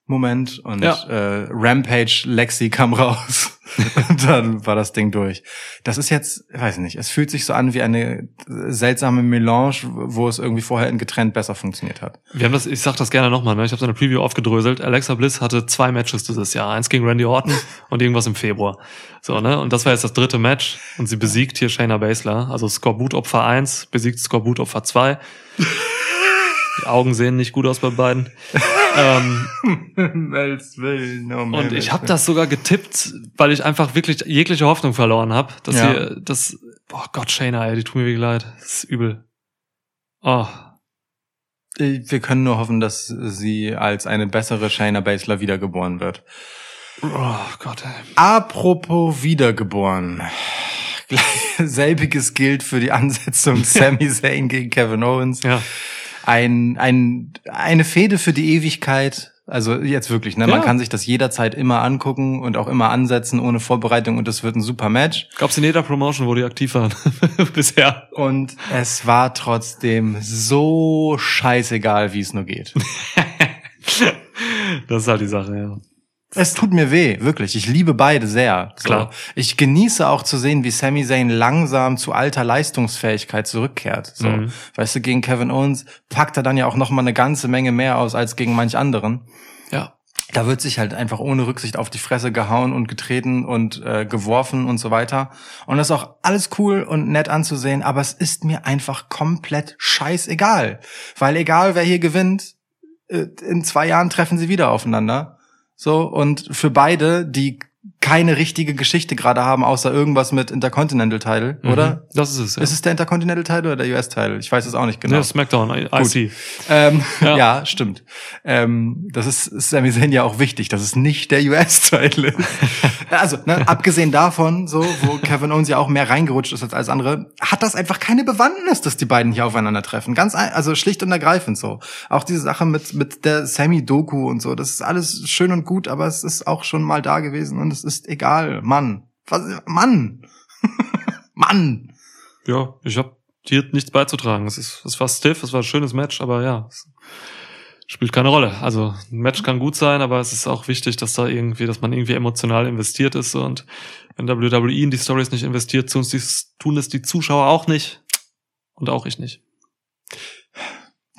Moment und Ja. äh, Rampage Lexi kam raus und dann war das Ding durch. Das ist jetzt, weiß ich nicht, es fühlt sich so an wie eine seltsame Melange, wo es irgendwie vorher in getrennt besser funktioniert hat. Wir haben das, ich sag das gerne nochmal, ne? ich habe so eine Preview aufgedröselt. Alexa Bliss hatte zwei Matches dieses Jahr. Eins gegen Randy Orton und irgendwas im Februar. So, ne? Und das war jetzt das dritte Match und sie besiegt hier Shayna Baszler. Also Skorbut Opfer 1 besiegt Skorbut Opfer 2. Die Augen sehen nicht gut aus bei beiden. ähm, Willen, oh und ich habe das sogar getippt, weil ich einfach wirklich jegliche Hoffnung verloren habe, dass Ja. sie das oh Gott Shayna, ey, die tut mir wirklich leid. Das ist übel. Oh, Wir können nur hoffen, dass sie als eine bessere Shayna Baszler wiedergeboren wird. oh Gott, ey. Apropos wiedergeboren. Selbiges gilt für die Ansetzung Sami Zayn gegen Kevin Owens. Ja. Ein, ein, eine Fehde für die Ewigkeit. Also jetzt wirklich, ne? Man Ja. kann sich das jederzeit immer angucken und auch immer ansetzen ohne Vorbereitung und es wird ein super Match. Gab's in jeder Promotion, wo die aktiv waren bisher. Und es war trotzdem so scheißegal, wie es nur geht. Das ist halt die Sache, ja. Es tut mir weh, wirklich. Ich liebe beide sehr. So. Klar. Ich genieße auch zu sehen, wie Sami Zayn langsam zu alter Leistungsfähigkeit zurückkehrt. So. Mhm. Weißt du, gegen Kevin Owens packt er dann ja auch noch mal eine ganze Menge mehr aus als gegen manch anderen. Ja. Da wird sich halt einfach ohne Rücksicht auf die Fresse gehauen und getreten und äh, geworfen und so weiter. Und das ist auch alles cool und nett anzusehen, aber es ist mir einfach komplett scheißegal. Weil egal wer hier gewinnt, äh, in zwei Jahren treffen sie wieder aufeinander. So, und für beide, die keine richtige Geschichte gerade haben, außer irgendwas mit Intercontinental Title, oder? Mhm. Das ist es, ja. Ist es der Intercontinental Title oder der US Title? Ich weiß es auch nicht genau. Ja, Smackdown, IC. Ähm, ja. Ja. stimmt. Ähm, das ist Sami Zayn ja auch wichtig, dass es nicht der US-Title ist. also, ne, abgesehen davon, so, wo Kevin Owens ja auch mehr reingerutscht ist als alles andere, hat das einfach keine Bewandtnis, dass die beiden hier aufeinandertreffen. Ganz, also schlicht und ergreifend so. Auch diese Sache mit, mit der Sammy-Doku und so, das ist alles schön und gut, aber es ist auch schon mal da gewesen und es ist egal. Mann. Was, Mann. Mann. Ja, ich habe hier nichts beizutragen. Es ist, es war stiff, es war ein schönes Match, aber ja, spielt keine Rolle. Also ein Match kann gut sein, aber es ist auch wichtig, dass da irgendwie, dass man irgendwie emotional investiert ist und wenn WWE in die Stories nicht investiert, tun es die Zuschauer auch nicht und auch ich nicht.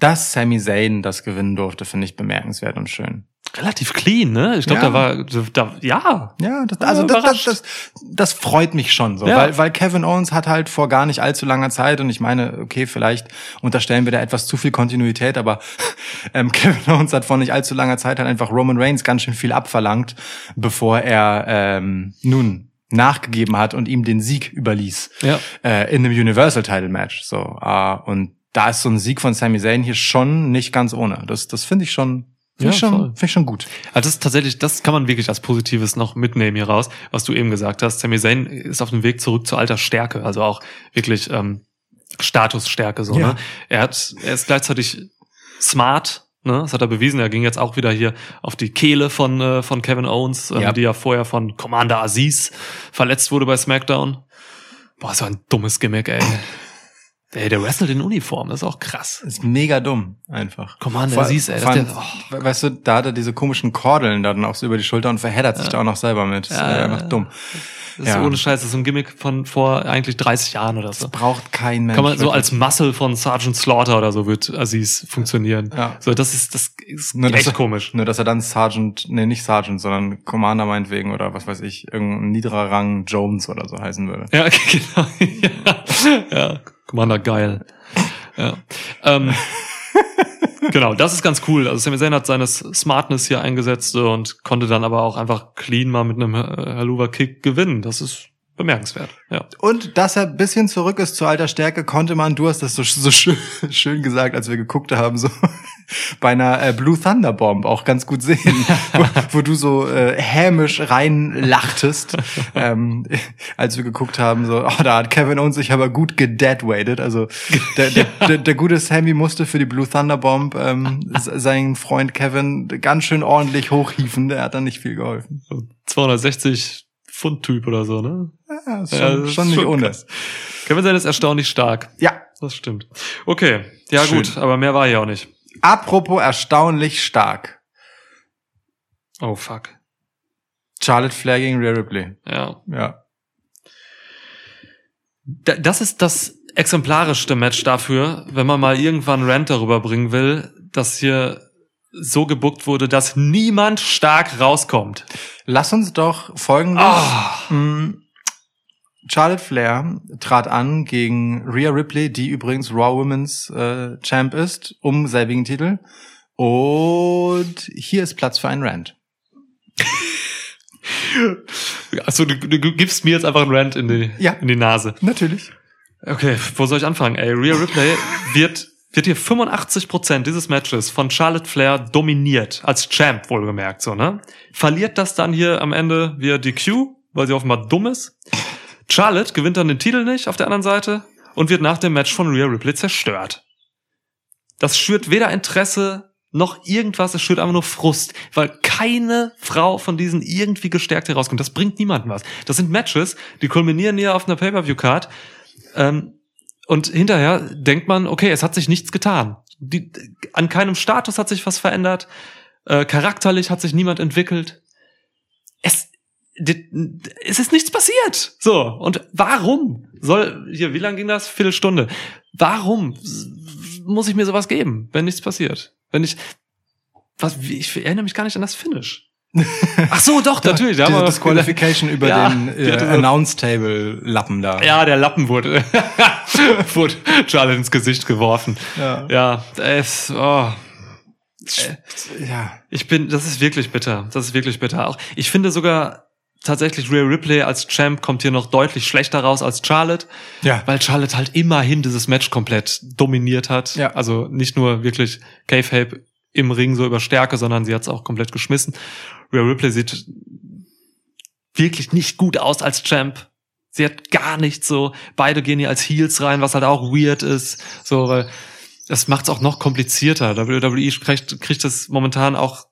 Dass Sami Zayn das gewinnen durfte, finde ich bemerkenswert und schön. Relativ clean, ne? Ich glaube, Ja. da war, da, ja. Ja, das, also das, das, das, das freut mich schon so, Ja. weil, weil Kevin Owens hat halt vor gar nicht allzu langer Zeit und ich meine, okay, vielleicht unterstellen wir da etwas zu viel Kontinuität, aber ähm, Kevin Owens hat vor nicht allzu langer Zeit halt einfach Roman Reigns ganz schön viel abverlangt, bevor er ähm, nun nachgegeben hat und ihm den Sieg überließ Ja. äh, in einem Universal Title Match. So äh, und da ist so ein Sieg von Sami Zayn hier schon nicht ganz ohne. Das, das finde ich schon, finde Ja, ich schon, finde ich schon gut. Also das ist tatsächlich, das kann man wirklich als Positives noch mitnehmen hier raus, was du eben gesagt hast. Sami Zayn ist auf dem Weg zurück zu alter Stärke, also auch wirklich ähm, Statusstärke so. Ja. Ne? Er hat, er ist gleichzeitig smart. Ne, das hat er bewiesen. Er ging jetzt auch wieder hier auf die Kehle von, äh, von Kevin Owens, ähm, Ja. die ja vorher von Commander Aziz verletzt wurde bei SmackDown. Boah, so ein dummes Gimmick, ey. Ey, der wrestelt in Uniform, das ist auch krass. ist mega dumm, einfach. Commander Vor- Aziz, ey. vor Das allem, ist oh. Weißt du, da hat er diese komischen Kordeln dann auch so über die Schulter und verheddert sich da auch noch selber mit. Das ist Ja, einfach ja. dumm. Das ist Ja. ohne Scheiß, das ist so ein Gimmick von vor eigentlich 30 Jahren oder so. Braucht kein Mensch. Kann man so wirklich. als Muscle von Sergeant Slaughter oder so wird Aziz funktionieren. Ja. So, das ist, das ist Nur, echt er- komisch. Nur, dass er dann Sergeant, nee, nicht Sergeant, sondern Commander meinetwegen oder was weiß ich, irgendein niederer Rang Jones oder so heißen würde. Ja, genau. ja. ja. Commander geil. Ja. Ähm, genau, das ist ganz cool. Also Sami Zayn hat seine Smartness hier eingesetzt und konnte dann aber auch einfach clean mal mit einem äh, Haluva-Kick gewinnen. Das ist bemerkenswert. Ja. Und dass er ein bisschen zurück ist zu alter Stärke, konnte man, du hast das so, so schön, schön gesagt, als wir geguckt haben, so bei einer äh, Blue Thunder Bomb auch ganz gut sehen, wo, wo du so äh, hämisch reinlachtest, ähm, als wir geguckt haben, so, oh, da hat Kevin Owens sich aber gut gedeadweighted. Also der, der, der, der gute Sammy musste für die Blue Thunder Bomb ähm, seinen Freund Kevin ganz schön ordentlich hochhieven, der hat dann nicht viel geholfen. So 260 Pfund Typ oder so, ne? Ja, ist Ja, schon, das ist schon nicht schon ohne. krass. Kevin Zayn ist erstaunlich stark. Ja, Das stimmt. Okay. Ja, Schön. gut, aber mehr war hier auch nicht. apropos erstaunlich stark. Oh, fuck. Charlotte Flair gegen Rhea Ripley. Ja. Ja. Da- Das ist das exemplarischste Match dafür, wenn man mal irgendwann Rant darüber bringen will, dass hier so gebuckt wurde, dass niemand stark rauskommt. Lass uns doch folgendes. Mm, Charlotte Flair trat an gegen Rhea Ripley, die übrigens Raw Women's äh, Champ ist, um selbigen Titel. Und hier ist Platz für einen Rant. Also du, du gibst mir jetzt einfach einen Rant in die, Ja. in die Nase. Natürlich. Okay, wo soll ich anfangen? Ey, Rhea Ripley wird, wird hier 85% dieses Matches von Charlotte Flair dominiert, als Champ wohlgemerkt, so, ne? Verliert das dann hier am Ende via DQ, weil sie offenbar dumm ist. Charlotte gewinnt dann den Titel nicht auf der anderen Seite und wird nach dem Match von Rhea Ripley zerstört. Das schürt weder Interesse noch irgendwas, es schürt einfach nur Frust, weil keine Frau von diesen irgendwie gestärkt herauskommt. Das bringt niemandem was. Das sind Matches, die kulminieren hier auf einer Pay-Per-View-Card ähm, und hinterher denkt man, okay, es hat sich nichts getan. Die, an keinem Status hat sich was verändert. Äh, charakterlich hat sich niemand entwickelt. Es, di- es ist nichts passiert. So. Und warum soll, hier, wie lang ging das? Viertelstunde. Warum muss ich mir sowas geben, wenn nichts passiert? Wenn ich, was, ich erinnere mich gar nicht an das Finish. Ach so, doch, natürlich. da haben Diese Disqualification über Ja, den äh, Announce-Table-Lappen da. Ja, der Lappen wurde, wurde Charlotte ins Gesicht geworfen. Ja. Ja, es, oh, ja. ich bin, das ist wirklich bitter. Das ist wirklich bitter. Auch, ich finde sogar tatsächlich Rhea Ripley als Champ kommt hier noch deutlich schlechter raus als Charlotte, Ja. weil Charlotte halt immerhin dieses Match komplett dominiert hat. Ja. Also nicht nur wirklich Cave im Ring so über Stärke, sondern sie hat es auch komplett geschmissen. Rhea Ripley sieht wirklich nicht gut aus als Champ. Sie hat gar nichts so. Beide gehen hier als Heels rein, was halt auch weird ist. So, weil das macht's auch noch komplizierter. WWE kriegt, kriegt es momentan auch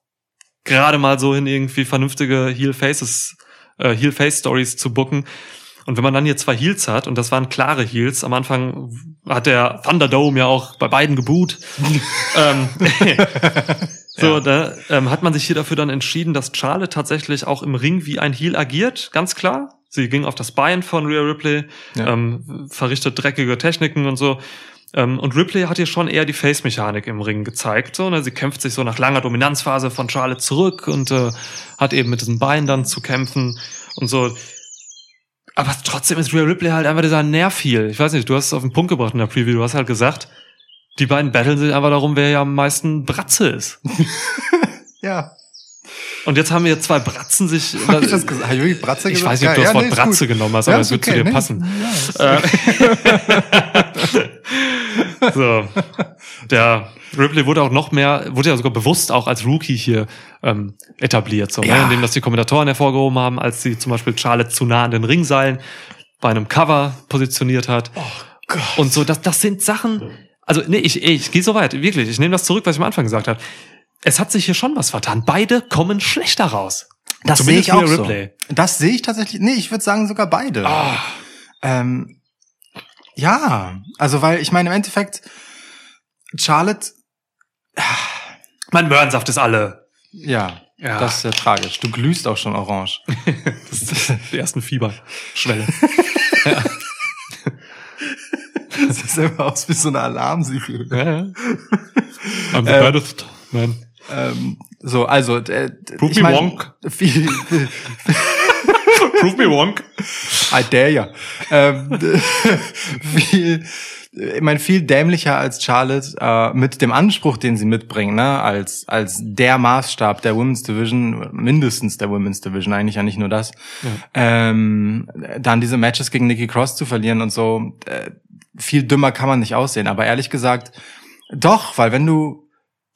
gerade mal so hin, irgendwie vernünftige Heel Faces äh, Heel-Face-Stories zu booken. Und wenn man dann hier zwei Heels hat, und das waren klare Heels, am Anfang hat der Thunderdome ja auch bei beiden geboot. ähm, so, da ähm, hat man sich hier dafür dann entschieden, dass Charlotte tatsächlich auch im Ring wie ein Heel agiert, ganz klar. Sie ging auf das Bein von Rhea Ripley, Ja. ähm, verrichtet dreckige Techniken und so. Ähm, und Ripley hat hier schon eher die Face-Mechanik im Ring gezeigt. So, ne? Sie kämpft sich so nach langer Dominanzphase von Charlotte zurück und äh, hat eben mit diesem Bein dann zu kämpfen und so. Aber trotzdem ist Rhea Ripley halt einfach dieser Nervheel. Ich weiß nicht, du hast es auf den Punkt gebracht in der Preview. Du hast halt gesagt, die beiden battlen sich einfach darum, wer ja am meisten Bratze ist. Ja. Und jetzt haben wir zwei Bratzen sich. Hab ich das gesagt? Hab ich wirklich Bratze ich gesagt? weiß nicht, ob du Ja, das ja, Wort nee, Bratze gut. genommen hast, Ja, aber es wird okay, zu dir nee, passen. Ja, Äh, so. Der Ripley wurde auch noch mehr, wurde ja sogar bewusst auch als Rookie hier ähm, etabliert, so, Ja. ne? indem das die Kommentatoren hervorgehoben haben, als sie zum Beispiel Charlotte zu nah an den Ringseilen bei einem Cover positioniert hat. Oh Gott. Und so, das, das sind Sachen. Also, nee, ich, ich gehe so weit, wirklich. Ich nehme das zurück, was ich am Anfang gesagt habe. Es hat sich hier schon was vertan. Beide kommen schlechter raus. Das sehe ich auch so. Ripley. Das sehe ich tatsächlich. Nee, ich würde sagen sogar beide. Ah, Ähm, ja, also weil ich meine im Endeffekt Charlotte, mein Möhrensaft ist alle. ja, Ja. das ist ja tragisch. Du glühst auch schon orange. Das ist die ersten Fieberschwelle. Das sieht selber aus wie so eine Alarmsiegel. ja, ja. I'm the Ähm, baddest man. Ähm, so, also äh, Prove ich me mein, wrong. Prove me wrong. I dare ya. Ähm, viel, ich meine, viel dämlicher als Charlotte äh, mit dem Anspruch, den sie mitbringen, ne, als als der Maßstab der Women's Division, mindestens der Women's Division, eigentlich ja nicht nur das. Ähm, dann diese Matches gegen Nikki Cross zu verlieren und so, äh, viel dümmer kann man nicht aussehen. Aber ehrlich gesagt, doch, weil wenn du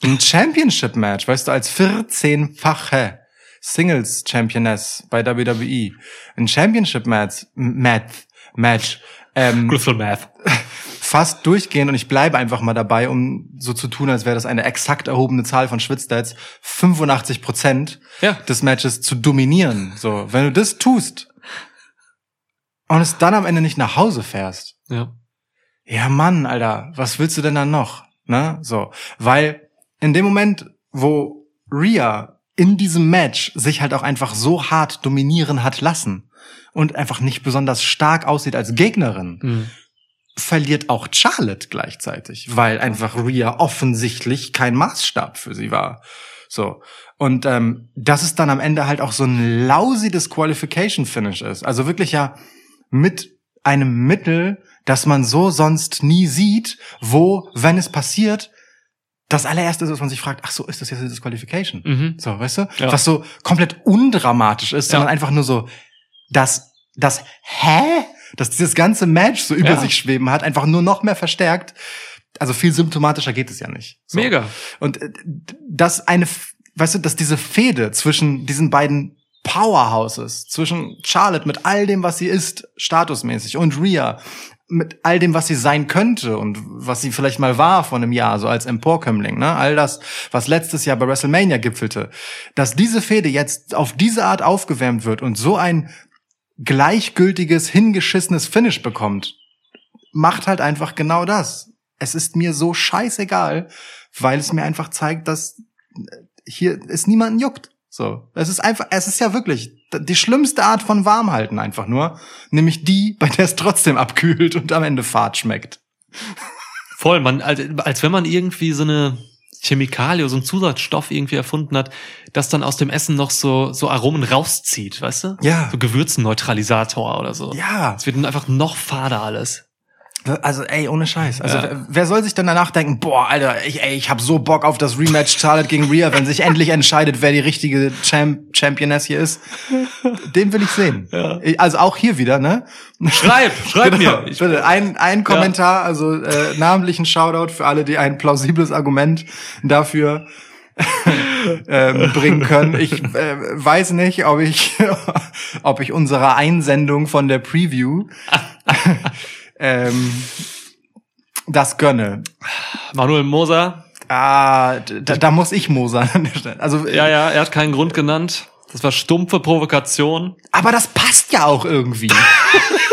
ein Championship-Match, weißt du, als 14-fache Singles-Championess bei WWE, ein Championship-Match, Match, Match, ähm, Crystal Math. fast durchgehend und ich bleibe einfach mal dabei, um so zu tun, als wäre das eine exakt erhobene Zahl von Schwitzstats, 85 Prozent Ja. des Matches zu dominieren. So, wenn du das tust und es dann am Ende nicht nach Hause fährst, Ja. ja Mann, Alter, was willst du denn dann noch? Ne? So, weil in dem Moment, wo Rhea in diesem Match sich halt auch einfach so hart dominieren hat lassen und einfach nicht besonders stark aussieht als Gegnerin, Mhm. verliert auch Charlotte gleichzeitig, weil einfach Rhea offensichtlich kein Maßstab für sie war. So. Und ähm, dass es dann am Ende halt auch so ein lousy Disqualification-Finish ist. Also wirklich ja mit einem Mittel, das man so sonst nie sieht, wo, wenn es passiert, das allererste ist, was man sich fragt, ach so, ist das jetzt eine Disqualification? Mhm. So, weißt du? Ja. Was so komplett undramatisch ist, sondern Ja. einfach nur so, das, das, hä? Dass dieses ganze Match so über Ja. sich schweben hat, einfach nur noch mehr verstärkt. Also viel symptomatischer geht es ja nicht. So. Mega. Und äh, dass eine, weißt du, dass diese Fehde zwischen diesen beiden Powerhouses, zwischen Charlotte mit all dem, was sie ist, statusmäßig, und Rhea mit all dem, was sie sein könnte und was sie vielleicht mal war vor einem Jahr, so als Emporkömmling, ne? All das, was letztes Jahr bei WrestleMania gipfelte, dass diese Fehde jetzt auf diese Art aufgewärmt wird und so ein gleichgültiges, hingeschissenes Finish bekommt, macht halt einfach genau das. Es ist mir so scheißegal, weil es mir einfach zeigt, dass hier es niemanden juckt. So, es ist einfach, es ist ja wirklich die schlimmste Art von Warmhalten einfach nur, nämlich die, bei der es trotzdem abkühlt und am Ende Fahrt schmeckt. Voll, man, als, als wenn man irgendwie so eine Chemikalie, so einen Zusatzstoff irgendwie erfunden hat, das dann aus dem Essen noch so, so Aromen rauszieht, weißt du? Ja. So Gewürzenneutralisator oder so. Ja, Es wird dann einfach noch fader alles. Also ey, ohne Scheiß. Also Ja. wer, wer soll sich denn danach denken, boah, Alter, ich, ey, ich hab so Bock auf das Rematch Charlotte gegen Rhea, wenn sich endlich entscheidet, wer die richtige Champ Championess hier ist. Den will ich sehen. Also auch hier wieder, ne? Schreib, schreib Genau, mir. Ich, bitte, ein, ein Kommentar, also äh, namentlichen Shoutout für alle, die ein plausibles Argument dafür ähm, bringen können. Ich äh, weiß nicht, ob ich, ob ich unserer Einsendung von der Preview ähm, das gönne. Manuel Moser, Ah, da, da muss ich Moser an der Stelle. Also ja, ja, er hat keinen Grund genannt. Das war stumpfe Provokation. Aber das passt ja auch irgendwie.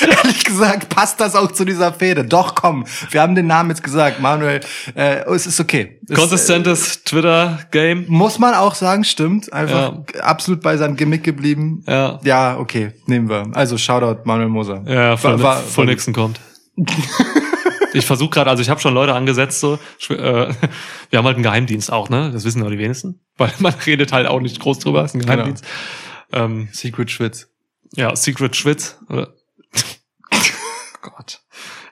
Ehrlich gesagt passt das auch zu dieser Fehde. Doch, komm, wir haben den Namen jetzt gesagt, Manuel. Äh, es ist okay. Es, Konsistentes Twitter-Game. Muss man auch sagen, stimmt. Einfach absolut bei seinem Gimmick geblieben. Ja. Ja, okay, nehmen wir. Also Shoutout Manuel Moser. Ja, voll, War- war- voll Nixon kommt. ich versuche gerade, also ich habe schon Leute angesetzt, so. Äh, wir haben halt einen Geheimdienst auch, ne? Das wissen nur die wenigsten. Weil man redet halt auch nicht groß drüber, ist ein Geheimdienst. Ähm, Secret Schwitz. ja, Secret Schwitz. Oder? Gott.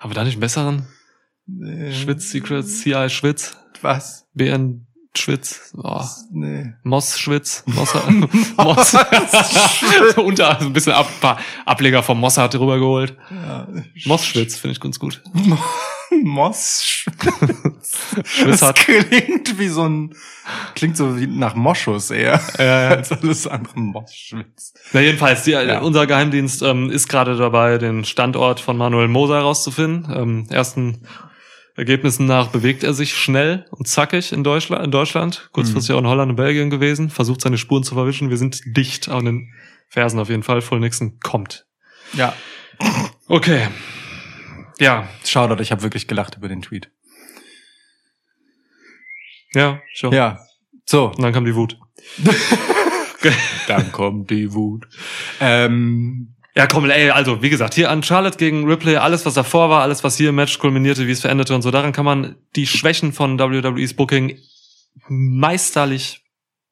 Haben wir da nicht einen besseren? Schwitz, Secret, CI Schwitz, Was? BN Schwitz, oh, Nee. Moss Schwitz, Moss, Moss, unter, ein bisschen ab, paar Ableger vom Mossad drüber geholt. Ja. Moss Schwitz finde ich ganz gut. Moss. Das klingt wie so ein, klingt so wie nach Moschus eher. ja, ja. Als alles andere Moschwitz. Na jedenfalls, die, Ja. unser Geheimdienst ähm, ist gerade dabei, den Standort von Manuel Moser herauszufinden. Ähm, ersten Ergebnissen nach bewegt er sich schnell und zackig in Deutschland, in Deutschland. kurzfristig auch in Holland und Belgien gewesen, versucht seine Spuren zu verwischen. Wir sind dicht an den Fersen auf jeden Fall. Voll Nixon kommt. Ja. Okay. Ja, Shoutout, ich habe wirklich gelacht über den Tweet. ja, schon. Ja. So, Und dann kam die Wut. dann kommt die Wut. Ähm, Ja, komm, ey, also wie gesagt, hier an Charlotte gegen Ripley, alles was davor war, alles was hier im Match kulminierte, wie es verendete und so, daran kann man die Schwächen von WWE's Booking meisterlich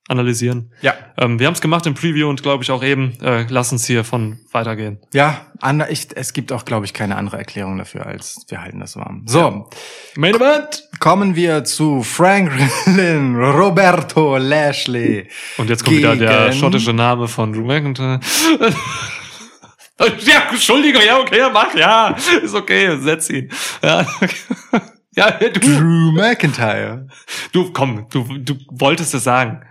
analysieren. ja. Ähm, wir haben es gemacht im Preview und glaube ich auch eben, äh, lass uns hier von weitergehen. Ja, ander, ich, es gibt auch, glaube ich, keine andere Erklärung dafür, als wir halten das warm. So, Main Event! kommen wir zu Franklin Roberto Lashley. Und jetzt kommt wieder der schottische Name von Drew McIntyre. ja, Entschuldigung, ja, okay, mach, ja, ist okay, setz ihn. Ja, ja du, Drew McIntyre. du, komm, du, du wolltest es sagen.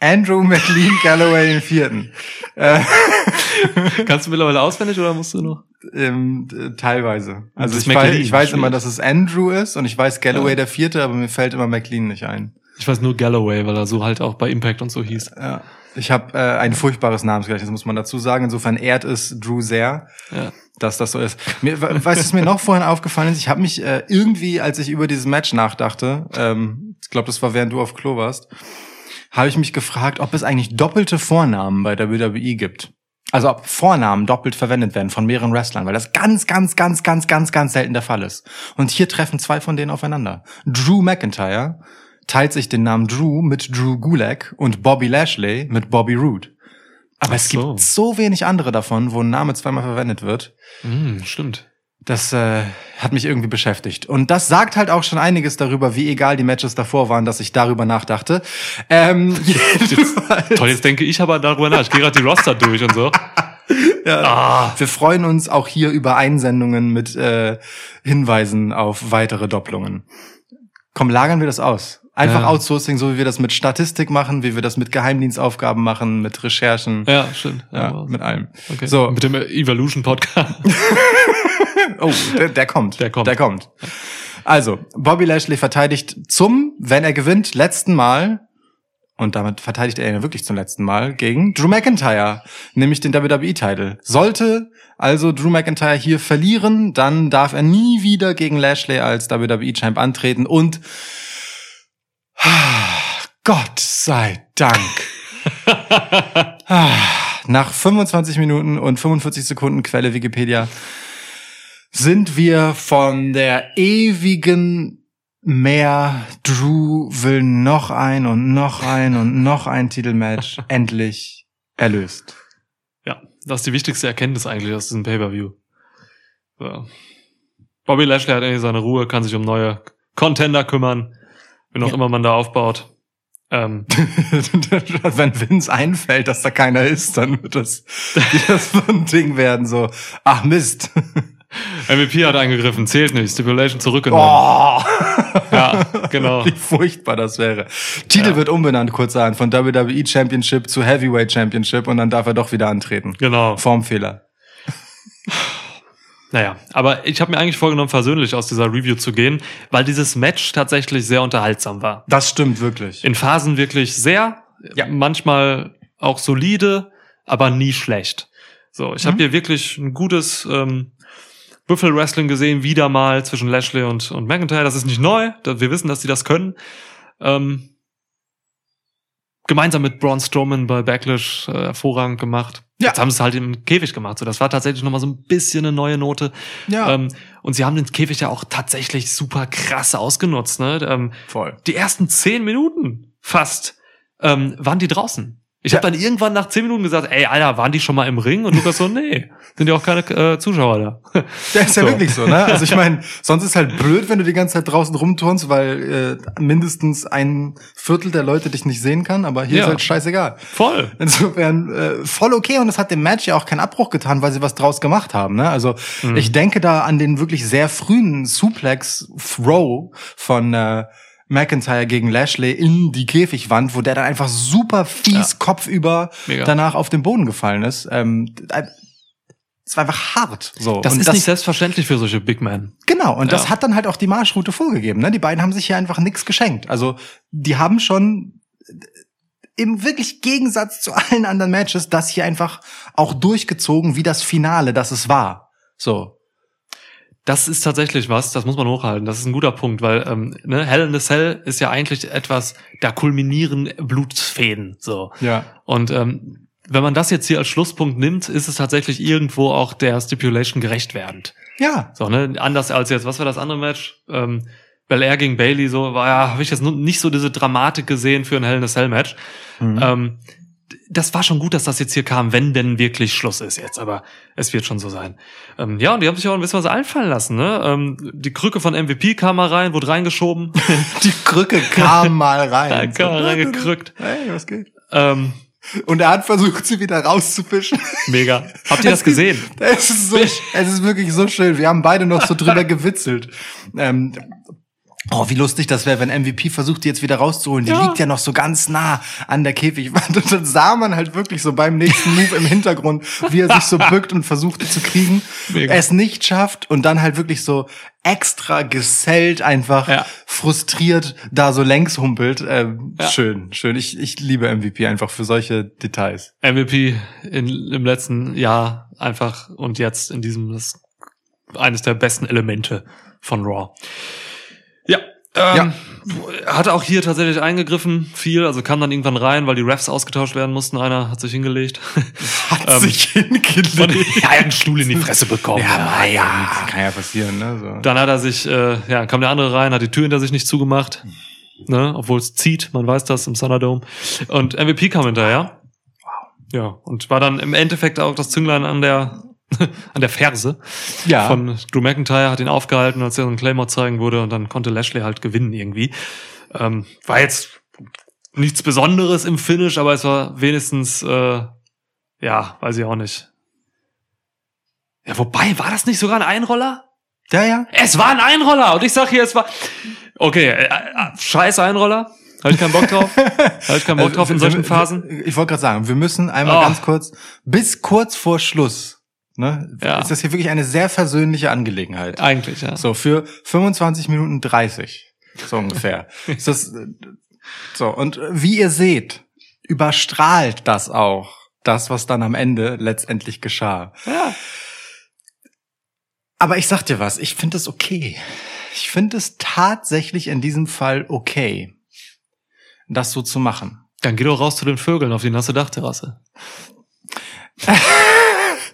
Andrew McLean Galloway den vierten. Äh, Kannst du mittlerweile auswendig oder musst du noch? ähm, äh, teilweise. Also ich weiß, ich weiß immer, dass es Andrew ist und ich weiß Galloway Ja. der vierte, aber mir fällt immer McLean nicht ein. Ich weiß nur Galloway, weil er so halt auch bei Impact und so hieß. Ja. Ich habe äh, ein furchtbares Namensgleichnis, muss man dazu sagen. Insofern ehrt es Drew sehr, Ja. dass das so ist. Mir, we- weißt du, was mir noch vorhin aufgefallen ist? Ich habe mich äh, irgendwie, als ich über dieses Match nachdachte, ähm, ich glaube, das war während du auf Klo warst, habe ich mich gefragt, ob es eigentlich doppelte Vornamen bei der WWE gibt. Also ob Vornamen doppelt verwendet werden von mehreren Wrestlern, weil das ganz, ganz, ganz, ganz, ganz, ganz selten der Fall ist. Und hier treffen zwei von denen aufeinander. Drew McIntyre teilt sich den Namen Drew mit Drew Gulak und Bobby Lashley mit Bobby Roode. Aber Ach es so. gibt so wenig andere davon, wo ein Name zweimal verwendet wird. Hm, stimmt. Das äh, hat mich irgendwie beschäftigt. Und das sagt halt auch schon einiges darüber, wie egal die Matches davor waren, dass ich darüber nachdachte. Ähm, jedenfalls- Toll, jetzt denke ich aber darüber nach. Ich gehe gerade die Roster durch und so. Ja. Ah, Wir freuen uns auch hier über Einsendungen mit äh, Hinweisen auf weitere Doppelungen. Komm, lagern wir das aus. Einfach Ja. Outsourcing, so wie wir das mit Statistik machen, wie wir das mit Geheimdienstaufgaben machen, mit Recherchen, ja, stimmt. ja, mit allem. okay. So, Mit dem Evolution Podcast. oh, der, der kommt. Der kommt. Der kommt. Also, Bobby Lashley verteidigt zum, wenn er gewinnt, letzten Mal, und damit verteidigt er ihn wirklich zum letzten Mal, gegen Drew McIntyre, nämlich den WWE-Titel. Sollte also Drew McIntyre hier verlieren, dann darf er nie wieder gegen Lashley als WWE-Champ antreten und Gott sei Dank. Ah, Nach 25 Minuten und 45 Sekunden Quelle Wikipedia sind wir von der ewigen Mehr Drew will noch ein und noch ein und noch ein Titelmatch endlich erlöst. ja, das ist die wichtigste Erkenntnis eigentlich aus diesem Pay-Per-View. So. Bobby Lashley hat eigentlich seine Ruhe, kann sich um neue Contender kümmern, wenn auch Ja. immer man da aufbaut. Ähm, Wenn Vince einfällt, dass da keiner ist, dann wird das wieder so ein Ding werden, so, ach Mist. MVP hat eingegriffen, zählt nicht, Stipulation zurückgenommen. Oh. Ja, genau. Wie furchtbar das wäre. Titel Ja. wird umbenannt kurzerhand von WWE Championship zu Heavyweight Championship und dann darf er doch wieder antreten. Genau. Formfehler. Naja, aber ich habe mir eigentlich vorgenommen, versöhnlich aus dieser Review zu gehen, weil dieses Match tatsächlich sehr unterhaltsam war. Das stimmt wirklich. In Phasen wirklich sehr Ja. Manchmal auch solide, aber nie schlecht. So, ich Mhm. habe hier wirklich ein gutes ähm, Büffel-Wrestling gesehen, wieder mal zwischen Lashley und, und McIntyre. Das ist nicht neu. Wir wissen, dass die das können. Ähm, gemeinsam mit Braun Strowman bei Backlash äh, hervorragend gemacht. Ja. Jetzt haben sie es halt im Käfig gemacht. So, das war tatsächlich nochmal so ein bisschen eine neue Note. Ja, Ähm, und sie haben den Käfig ja auch tatsächlich super krass ausgenutzt. Ne? Ähm, voll. die ersten zehn Minuten fast ähm, waren die draußen. Ich Ja. habe dann irgendwann nach zehn Minuten gesagt, ey, Alter, waren die schon mal im Ring? Und Lukas so, nee, sind ja auch keine äh, Zuschauer da. Das ist ja So. wirklich so, ne? Also ich meine, sonst ist halt blöd, wenn du die ganze Zeit draußen rumturnst, weil äh, mindestens ein Viertel der Leute dich nicht sehen kann, aber hier Ja. ist halt scheißegal. Voll. Insofern äh, voll okay und es hat dem Match ja auch keinen Abbruch getan, weil sie was draus gemacht haben. Ne? Also Mhm. ich denke da an den wirklich sehr frühen Suplex-Throw von äh, McIntyre gegen Lashley in die Käfigwand, wo der dann einfach super fies Ja. kopfüber Mega. danach auf den Boden gefallen ist. Ähm, äh, es war einfach hart. So. Das und ist nicht selbstverständlich für solche Big Men. Genau, und das Ja. hat dann halt auch die Marschroute vorgegeben. Ne? Die beiden haben sich hier einfach nichts geschenkt. Also die haben schon im wirklich Gegensatz zu allen anderen Matches das hier einfach auch durchgezogen wie das Finale, das es war. So. Das ist tatsächlich was, das muss man hochhalten. Das ist ein guter Punkt, weil ähm, ne, Hell in the Cell ist ja eigentlich etwas, da kulminieren Blutfäden. So. Ja. Und ähm, wenn man das jetzt hier als Schlusspunkt nimmt, ist es tatsächlich irgendwo auch der Stipulation gerecht werdend. Ja. So, ne? Anders als jetzt, was war das andere Match? Ähm, Belair gegen Bailey, so, war ja, habe ich jetzt nicht so diese Dramatik gesehen für ein Hell in a Cell Match. Mhm. Ähm, das war schon gut, dass das jetzt hier kam, wenn denn wirklich Schluss ist jetzt, aber es wird schon so sein. Ähm, ja, und die haben sich auch ein bisschen was einfallen lassen, ne? Ähm, die Krücke von MVP kam mal rein, wurde reingeschoben, Die Krücke kam mal rein. da kam mal reingekrückt. Hey, was geht? Ähm, Und er hat versucht, sie wieder rauszufischen. mega. Habt ihr das gesehen? Es ist so, es ist wirklich so schön. Wir haben beide noch so drüber gewitzelt. Ähm, oh, wie lustig das wäre, wenn MVP versucht, die jetzt wieder rauszuholen. Die Ja. liegt ja noch so ganz nah an der Käfigwand. Und dann sah man halt wirklich so beim nächsten Move im Hintergrund, wie er sich so bückt und versucht zu kriegen, Mega. es nicht schafft und dann halt wirklich so extra gesellt einfach Ja. frustriert da so längs humpelt. Ähm, Ja. Schön, schön. Ich, ich liebe MVP einfach für solche Details. MVP in, im letzten Jahr einfach und jetzt in diesem das ist eines der besten Elemente von Raw. Ja, ähm, hat auch hier tatsächlich eingegriffen, viel, also kam dann irgendwann rein, weil die Refs ausgetauscht werden mussten. Einer hat sich hingelegt. Hat Ähm, sich hingelegt. Und, ja, er hat einen Stuhl in die Fresse bekommen. Ja, na ja, kann ja passieren, ne? So. Dann hat er sich, äh, ja, kam der andere rein, hat die Tür hinter sich nicht zugemacht. Ne, obwohl es zieht, man weiß das im Thunderdome. Und MVP kam hinterher. Ja, und war dann im Endeffekt auch das Zünglein an der, an der Ferse ja, von Drew McIntyre, hat ihn aufgehalten, als er so einen Claymore zeigen wurde und dann konnte Lashley halt gewinnen irgendwie. Ähm, war jetzt nichts Besonderes im Finish, aber es war wenigstens, äh, ja, weiß ich auch nicht. Ja, wobei, war das nicht sogar ein Einroller? ja, ja. Es war ein Einroller und ich sag hier, es war. Okay, äh, äh, scheiß Einroller. Habe ich keinen Bock drauf. Habe ich keinen Bock drauf in solchen Phasen. Ich wollte gerade sagen, wir müssen einmal Oh. ganz kurz, bis kurz vor Schluss, ne, Ja. ist das hier wirklich eine sehr versöhnliche Angelegenheit. Eigentlich, ja. So, für 25 Minuten 30, so ungefähr. ist das, so, und wie ihr seht, überstrahlt das auch das, was dann am Ende letztendlich geschah. ja. Aber ich sag dir was, ich finde es okay. Ich finde es tatsächlich in diesem Fall okay, das so zu machen. Dann geh doch raus zu den Vögeln auf die nasse Dachterrasse.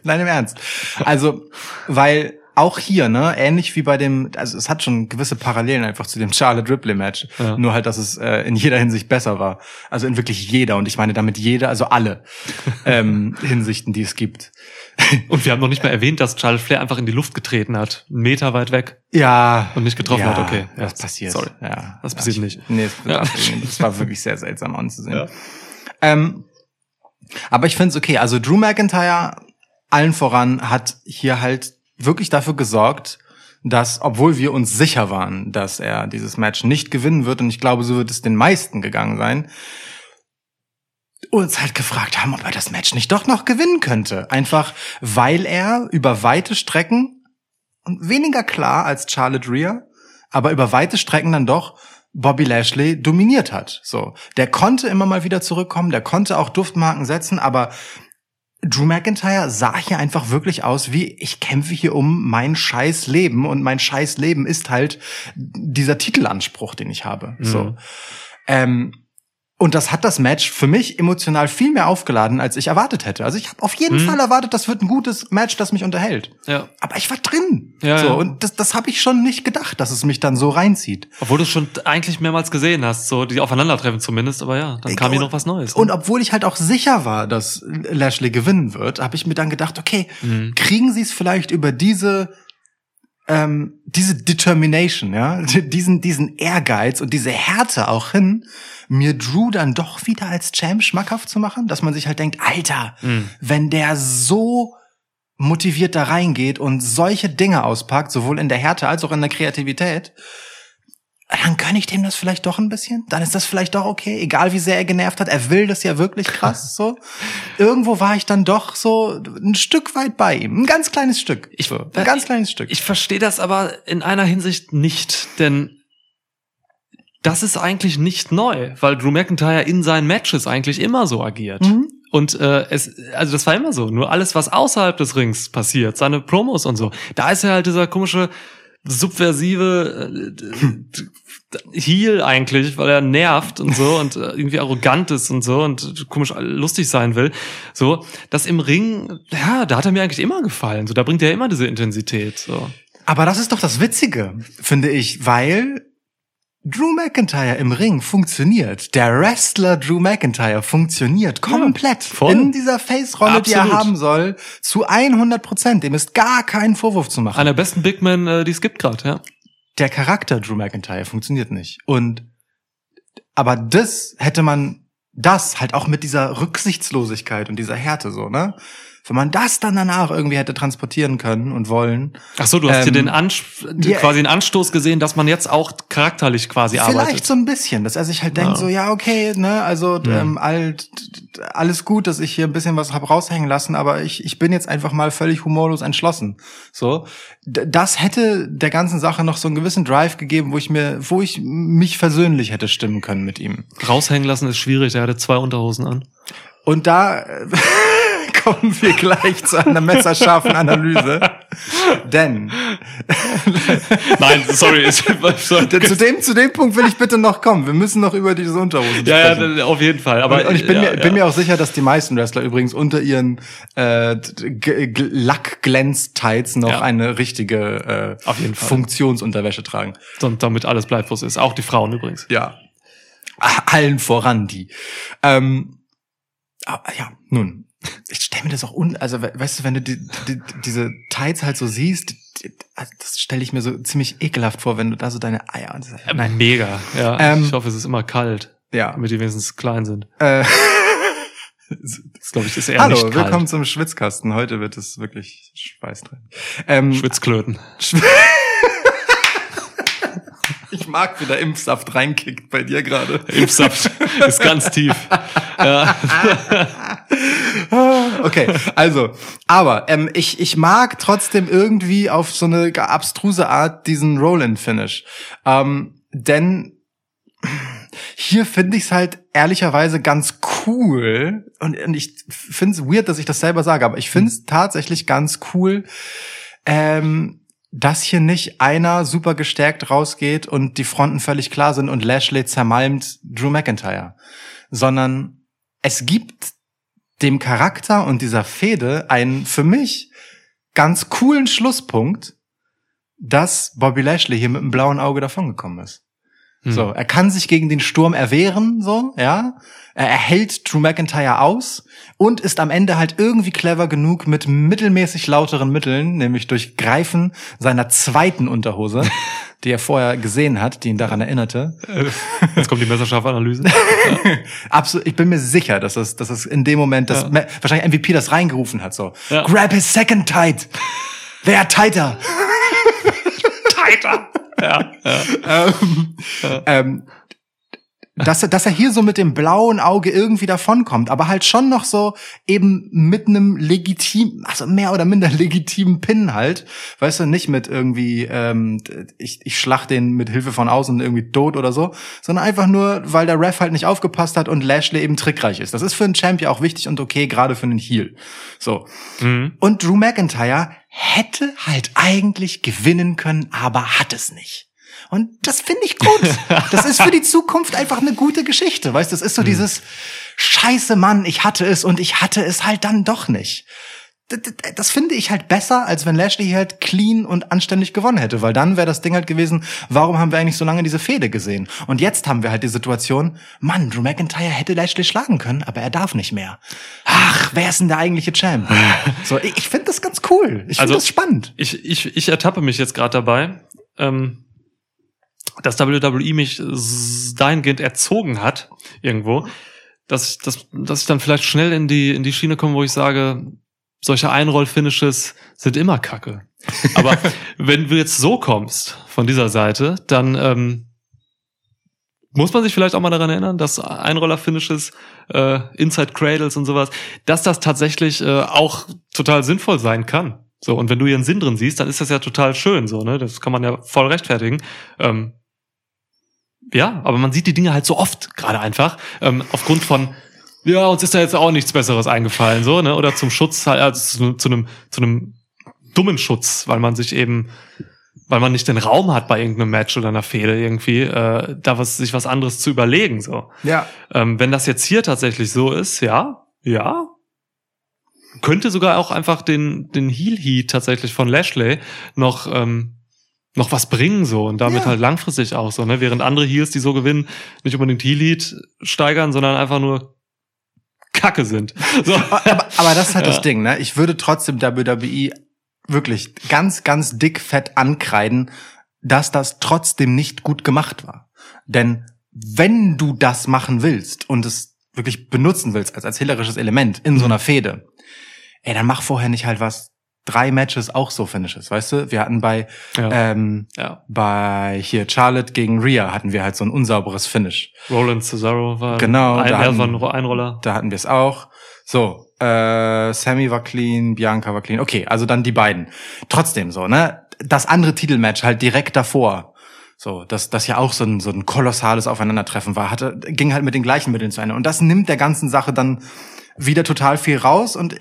Nein, im Ernst. Also, weil auch hier, ne, ähnlich wie bei dem, also es hat schon gewisse Parallelen einfach zu dem Charlotte Ripley Match. Ja. Nur halt, dass es äh, in jeder Hinsicht besser war. Also in wirklich jeder. Und ich meine damit jeder, also alle ähm, Hinsichten, die es gibt. Und wir haben noch nicht mal erwähnt, dass Charles Flair einfach in die Luft getreten hat. Einen Meter weit weg. Ja. Und nicht getroffen ja, hat, okay. Ja, Das passiert. sorry. Ja. Das ja, passiert ich- nicht. Nee, es, Ja. das war wirklich sehr seltsam anzusehen. Ja. Ähm, aber ich finde es okay. Also Drew McIntyre allen voran hat hier halt wirklich dafür gesorgt, dass, obwohl wir uns sicher waren, dass er dieses Match nicht gewinnen wird, und ich glaube, so wird es den meisten gegangen sein, uns halt gefragt haben, ob er das Match nicht doch noch gewinnen könnte. Einfach, weil er über weite Strecken, und weniger klar als Charlotte Rhea, aber über weite Strecken dann doch Bobby Lashley dominiert hat. So, der konnte immer mal wieder zurückkommen, der konnte auch Duftmarken setzen, aber Drew McIntyre sah hier einfach wirklich aus wie, ich kämpfe hier um mein scheiß Leben und mein scheiß Leben ist halt dieser Titelanspruch, den ich habe. So. Ähm, und das hat das Match für mich emotional viel mehr aufgeladen, als ich erwartet hätte. Also ich habe auf jeden Mhm. Fall erwartet, das wird ein gutes Match, das mich unterhält. Ja. Aber ich war drin. Ja, so, ja. Und das, das habe ich schon nicht gedacht, dass es mich dann so reinzieht. Obwohl du es schon eigentlich mehrmals gesehen hast, so die Aufeinandertreffen zumindest, aber ja, dann kam hier noch was Neues. ne? Und obwohl ich halt auch sicher war, dass Lashley gewinnen wird, habe ich mir dann gedacht, okay, Mhm. kriegen sie es vielleicht über diese ähm, diese Determination, ja, diesen diesen Ehrgeiz und diese Härte auch hin, mir Drew dann doch wieder als Champ schmackhaft zu machen, dass man sich halt denkt, Alter, Mhm. wenn der so motiviert da reingeht und solche Dinge auspackt, sowohl in der Härte als auch in der Kreativität, dann gönne ich dem das vielleicht doch ein bisschen. Dann ist das vielleicht doch okay, egal wie sehr er genervt hat. Er will das ja wirklich krass so. Irgendwo war ich dann doch so ein Stück weit bei ihm. Ein ganz kleines Stück. Ich- so, ein ganz kleines Stück. Ich verstehe das aber in einer Hinsicht nicht, denn das ist eigentlich nicht neu, weil Drew McIntyre in seinen Matches eigentlich immer so agiert. Mhm. Und äh, es, also das war immer so. Nur alles, was außerhalb des Rings passiert, seine Promos und so, da ist er halt dieser komische subversive äh, Heel eigentlich, weil er nervt und so und äh, irgendwie arrogant ist und so und komisch lustig sein will. So, das im Ring, ja, da hat er mir eigentlich immer gefallen. So, da bringt er immer diese Intensität. So. Aber das ist doch das Witzige, finde ich, weil Drew McIntyre im Ring funktioniert. Der Wrestler Drew McIntyre funktioniert komplett voll. in dieser Face-Rolle, die er haben soll, zu 100 Prozent. Dem ist gar kein Vorwurf zu machen. Einer der besten Big Men, äh, die es gibt gerade, ja. der Charakter Drew McIntyre funktioniert nicht. Und aber das hätte man das halt auch mit dieser Rücksichtslosigkeit und dieser Härte so, ne? Wenn man das dann danach irgendwie hätte transportieren können und wollen, Ach so, du hast Ähm, dir den Ans ja, quasi einen Anstoß gesehen, dass man jetzt auch charakterlich quasi vielleicht arbeitet. so ein bisschen, dass er sich halt denkt Ja. so, ja okay, ne, also Ja. ähm, alt, alles gut, dass ich hier ein bisschen was hab raushängen lassen, aber ich ich bin jetzt einfach mal völlig humorlos entschlossen. So, das hätte der ganzen Sache noch so einen gewissen Drive gegeben, wo ich mir, wo ich mich versöhnlich hätte stimmen können mit ihm. Raushängen lassen ist schwierig, der hatte zwei Unterhosen an. Und da kommen wir gleich zu einer messerscharfen Analyse. Denn Nein, sorry. zu dem, zu dem Punkt will ich bitte noch kommen. Wir müssen noch über diese Unterhosen ja, sprechen. ja, auf jeden Fall. Aber und, und ich bin, ja, mir, ja. bin mir auch sicher, dass die meisten Wrestler übrigens unter ihren äh, Lackglänz-Tights noch Ja. eine richtige äh, Auf jeden Fall. Funktionsunterwäsche tragen. Dam- damit alles es ist. Auch die Frauen übrigens. Ja. Allen voran die. Ähm, aber ja, nun. Ich stelle mir das auch un, also we- weißt du, wenn du die, die, diese Tights halt so siehst, die, also das stelle ich mir so ziemlich ekelhaft vor, wenn du da so deine Eier und Äh, nein, Mega. Ja. Ähm, ich hoffe, es ist immer kalt, ja. damit die wenigstens klein sind. Äh, Das glaube ich ist eher hallo, nicht kalt. willkommen zum Schwitzkasten. Heute wird es wirklich Schweiß drin. Ähm, Schwitzklöten. ich mag, wie der Impfsaft reinkickt bei dir gerade. Impfsaft ist ganz tief. Ja. Okay, also, aber ähm, ich, ich mag trotzdem irgendwie auf so eine abstruse Art diesen Roll-In-Finish. Ähm, denn hier finde ich es halt ehrlicherweise ganz cool und, und ich finde es weird, dass ich das selber sage, aber ich finde es tatsächlich ganz cool, ähm, dass hier nicht einer super gestärkt rausgeht und die Fronten völlig klar sind und Lashley zermalmt Drew McIntyre, sondern es gibt dem Charakter und dieser Fehde einen für mich ganz coolen Schlusspunkt, dass Bobby Lashley hier mit einem blauen Auge davongekommen ist. Hm. So, er kann sich gegen den Sturm erwehren, so, ja. Er erhält Drew McIntyre aus und ist am Ende halt irgendwie clever genug mit mittelmäßig lauteren Mitteln, nämlich durch Greifen seiner zweiten Unterhose, die er vorher gesehen hat, die ihn daran erinnerte. Jetzt kommt die messerscharfe Analyse. Absolut, ich bin mir sicher, dass es, dass es in dem Moment, dass Ja. Wahrscheinlich MVP das reingerufen hat, so. Ja. Grab his second tight. Wer tighter? Tighter. Ja, ja. ähm, ähm, dass er, dass er hier so mit dem blauen Auge irgendwie davonkommt, aber halt schon noch so eben mit einem legitim, also mehr oder minder legitimen Pin halt, weißt du, nicht mit irgendwie, ähm, ich, ich schlach den mit Hilfe von außen irgendwie tot oder so, sondern einfach nur, weil der Ref halt nicht aufgepasst hat und Lashley eben trickreich ist. Das ist für einen Champion auch wichtig und okay, gerade für einen Heel. So. Mhm. Und Drew McIntyre hätte halt eigentlich gewinnen können, aber hat es nicht. Und das finde ich gut. Das ist für die Zukunft einfach eine gute Geschichte. Weißt, du, das ist so dieses Scheiße Mann, ich hatte es und ich hatte es halt dann doch nicht. Das finde ich halt besser, als wenn Lashley hier halt clean und anständig gewonnen hätte, weil dann wäre das Ding halt gewesen, warum haben wir eigentlich so lange diese Fehde gesehen? Und jetzt haben wir halt die Situation, Mann, Drew McIntyre hätte Lashley schlagen können, aber er darf nicht mehr. Ach, wer ist denn der eigentliche Champ? So, ich, ich finde das ganz cool. Ich finde Also- das spannend. Ich, ich, ich ertappe mich jetzt gerade dabei, ähm, dass WWE mich dahingehend erzogen hat, irgendwo, dass, dass, dass ich dann vielleicht schnell in die, in die Schiene komme, wo ich sage, solche Einroll-Finishes sind immer kacke. Aber wenn du jetzt so kommst von dieser Seite, dann ähm, muss man sich vielleicht auch mal daran erinnern, dass Einroller-Finishes, äh, Inside Cradles und sowas, dass das tatsächlich äh, auch total sinnvoll sein kann. So, und wenn du einen Sinn drin siehst, dann ist das ja total schön, so, ne? Das kann man ja voll rechtfertigen. Ähm, ja, aber man sieht die Dinge halt so oft gerade einfach, ähm, aufgrund von, ja, uns ist da jetzt auch nichts Besseres eingefallen, so, ne? Oder zum Schutz, halt, also zu, zu einem, zu einem dummen Schutz, weil man sich eben, weil man nicht den Raum hat bei irgendeinem Match oder einer Fehde irgendwie, äh, da was, sich was anderes zu überlegen, so. Ja. Ähm, wenn das jetzt hier tatsächlich so ist, ja, ja. Könnte sogar auch einfach den, den Heel Heat tatsächlich von Lashley noch, ähm, noch was bringen, so, und damit Ja. halt langfristig auch so, ne, während andere Heels, die so gewinnen, nicht unbedingt Heel Heat steigern, sondern einfach nur Kacke sind. So. aber, aber das ist halt Ja. das Ding, ne? Ich würde trotzdem WWE wirklich ganz, ganz dick fett ankreiden, dass das trotzdem nicht gut gemacht war. Denn wenn du das machen willst und es wirklich benutzen willst als erzählerisches Element in so einer Fehde, ey, dann mach vorher nicht halt was. Drei Matches auch so Finishes, weißt du? Wir hatten bei, Ja. ähm, ja. bei hier Charlotte gegen Rhea hatten wir halt so ein unsauberes Finish. Roland Cesaro war Genau, ein, da er hatten- war ein Einroller. Da hatten wir es auch. So, äh, Sammy war clean, Bianca war clean. Okay, also dann die beiden. Trotzdem so, ne? Das andere Titelmatch halt direkt davor. So, das, das ja auch so ein, so ein kolossales Aufeinandertreffen war, hatte, ging halt mit den gleichen Mitteln zu Ende. Und das nimmt der ganzen Sache dann wieder total viel raus und,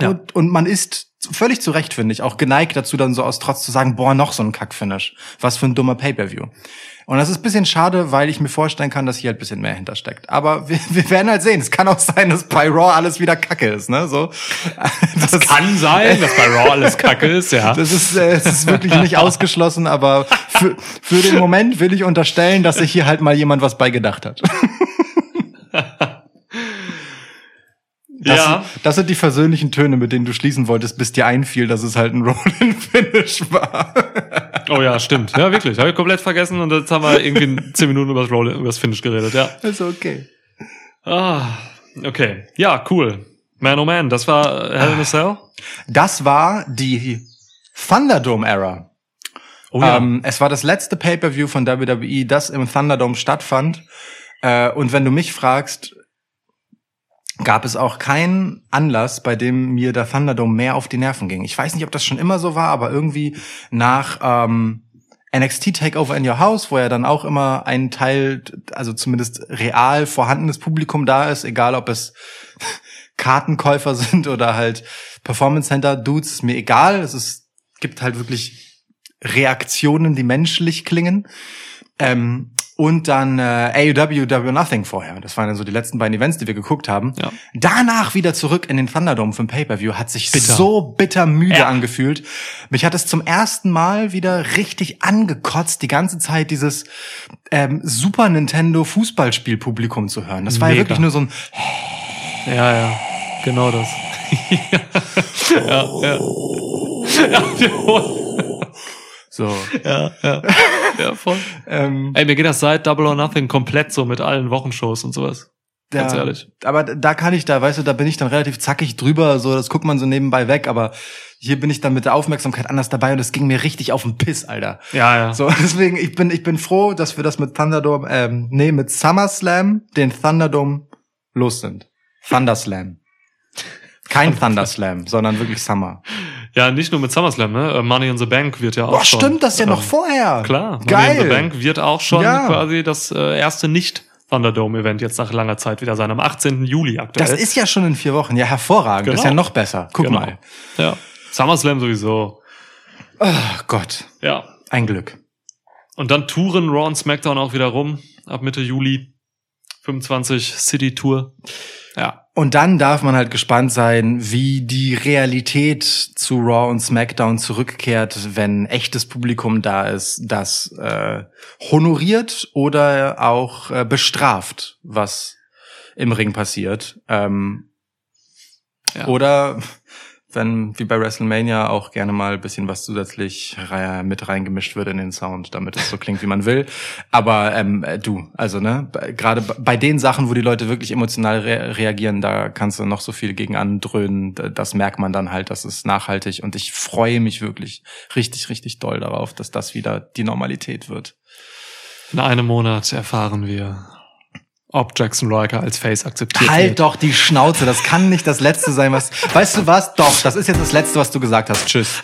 Ja. und, und man ist völlig zu Recht, finde ich, auch geneigt dazu, dann so aus Trotz zu sagen, boah, noch so ein Kackfinish. Was für ein dummer Pay-Per-View. Und das ist ein bisschen schade, weil ich mir vorstellen kann, dass hier halt ein bisschen mehr hintersteckt. Aber wir, wir werden halt sehen. Es kann auch sein, dass bei Raw alles wieder Kacke ist, ne? So. Das, Kann sein, dass bei Raw alles Kacke ist, ja. Das ist, äh, es ist wirklich nicht ausgeschlossen, aber für, für den Moment will ich unterstellen, dass sich hier halt mal jemand was beigedacht hat. Das, ja. sind, das sind die versöhnlichen Töne, mit denen du schließen wolltest, bis dir einfiel, dass es halt ein Roll-in-Finish war. Oh ja, stimmt. Ja, wirklich. Habe ich komplett vergessen und jetzt haben wir irgendwie zehn Minuten über das Roll, über das Finish geredet, ja. ist okay. Ah, okay. Ja, cool. Man oh man, das war Hell in a Cell. Das war die Thunderdome-Era. Oh ja. Ähm, es war das letzte Pay-per-View von WWE, das im Thunderdome stattfand. Äh, und wenn du mich fragst, gab es auch keinen Anlass, bei dem mir der Thunderdome mehr auf die Nerven ging. Ich weiß nicht, ob das schon immer so war, aber irgendwie nach ähm, NXT Takeover in Your House, wo ja dann auch immer ein Teil, also zumindest real vorhandenes Publikum da ist, egal ob es Kartenkäufer sind oder halt Performance Center Dudes, ist mir egal. Es ist, gibt halt wirklich Reaktionen, die menschlich klingen. Ähm, und dann äh, AEW or Nothing vorher. Das waren dann so die letzten beiden Events, die wir geguckt haben. Ja. Danach wieder zurück in den Thunderdome für ein Pay-Per-View. Hat sich Bitter. so bittermüde Ja. angefühlt. Mich hat es zum ersten Mal wieder richtig angekotzt, die ganze Zeit dieses ähm, Super Nintendo Fußballspielpublikum zu hören. Das war ja Mega. wirklich nur so ein Ja, ja. Genau das. ja, ja. So. ja, ja. Ja, voll. Ähm, Ey, mir geht das seit Double or Nothing komplett so mit allen Wochenshows und sowas. Ganz Ja, ehrlich. Aber da kann ich da, weißt du, da bin ich dann relativ zackig drüber, so, das guckt man so nebenbei weg, aber hier bin ich dann mit der Aufmerksamkeit anders dabei und es ging mir richtig auf den Piss, Alter. Ja, ja. So, deswegen, ich bin, ich bin froh, dass wir das mit Thunderdome, ähm, nee, mit SummerSlam, den Thunderdome los sind. Thunderslam. Kein Thunderslam, sondern wirklich Summer. Ja, nicht nur mit SummerSlam, ne? Äh, Money in the Bank wird ja auch Boah, schon. stimmt das ja noch ähm, vorher. Klar, Money Geil. in the Bank wird auch schon Ja. quasi das äh, erste nicht Thunderdome-Event jetzt nach langer Zeit wieder sein, am 18. Juli aktuell. Das ist ja schon in vier Wochen. Ja, hervorragend. Genau. Ist ja noch besser. Guck Genau. mal. Ja. SummerSlam sowieso. Ach Gott. Ja. Ein Glück. Und dann touren Raw und SmackDown auch wieder rum. Ab Mitte Juli. 25 City Tour. Ja. Und dann darf man halt gespannt sein, wie die Realität zu Raw und SmackDown zurückkehrt, wenn echtes Publikum da ist, das äh, honoriert oder auch äh, bestraft, was im Ring passiert. Ähm, Ja. Oder wenn, wie bei WrestleMania, auch gerne mal ein bisschen was zusätzlich mit reingemischt wird in den Sound, damit es so klingt, wie man will. Aber ähm, äh, du, also ne, gerade bei- den Sachen, wo die Leute wirklich emotional re reagieren, da kannst du noch so viel gegen andröhnen. Das merkt man dann halt, das ist nachhaltig. Und ich freue mich wirklich richtig, richtig doll darauf, dass das wieder die Normalität wird. In einem Monat erfahren wir, ob Jackson Riker als Face akzeptiert Halt wird. doch die Schnauze, das kann nicht das Letzte sein, was. Weißt du was? Doch, das ist jetzt das Letzte, was du gesagt hast. Tschüss.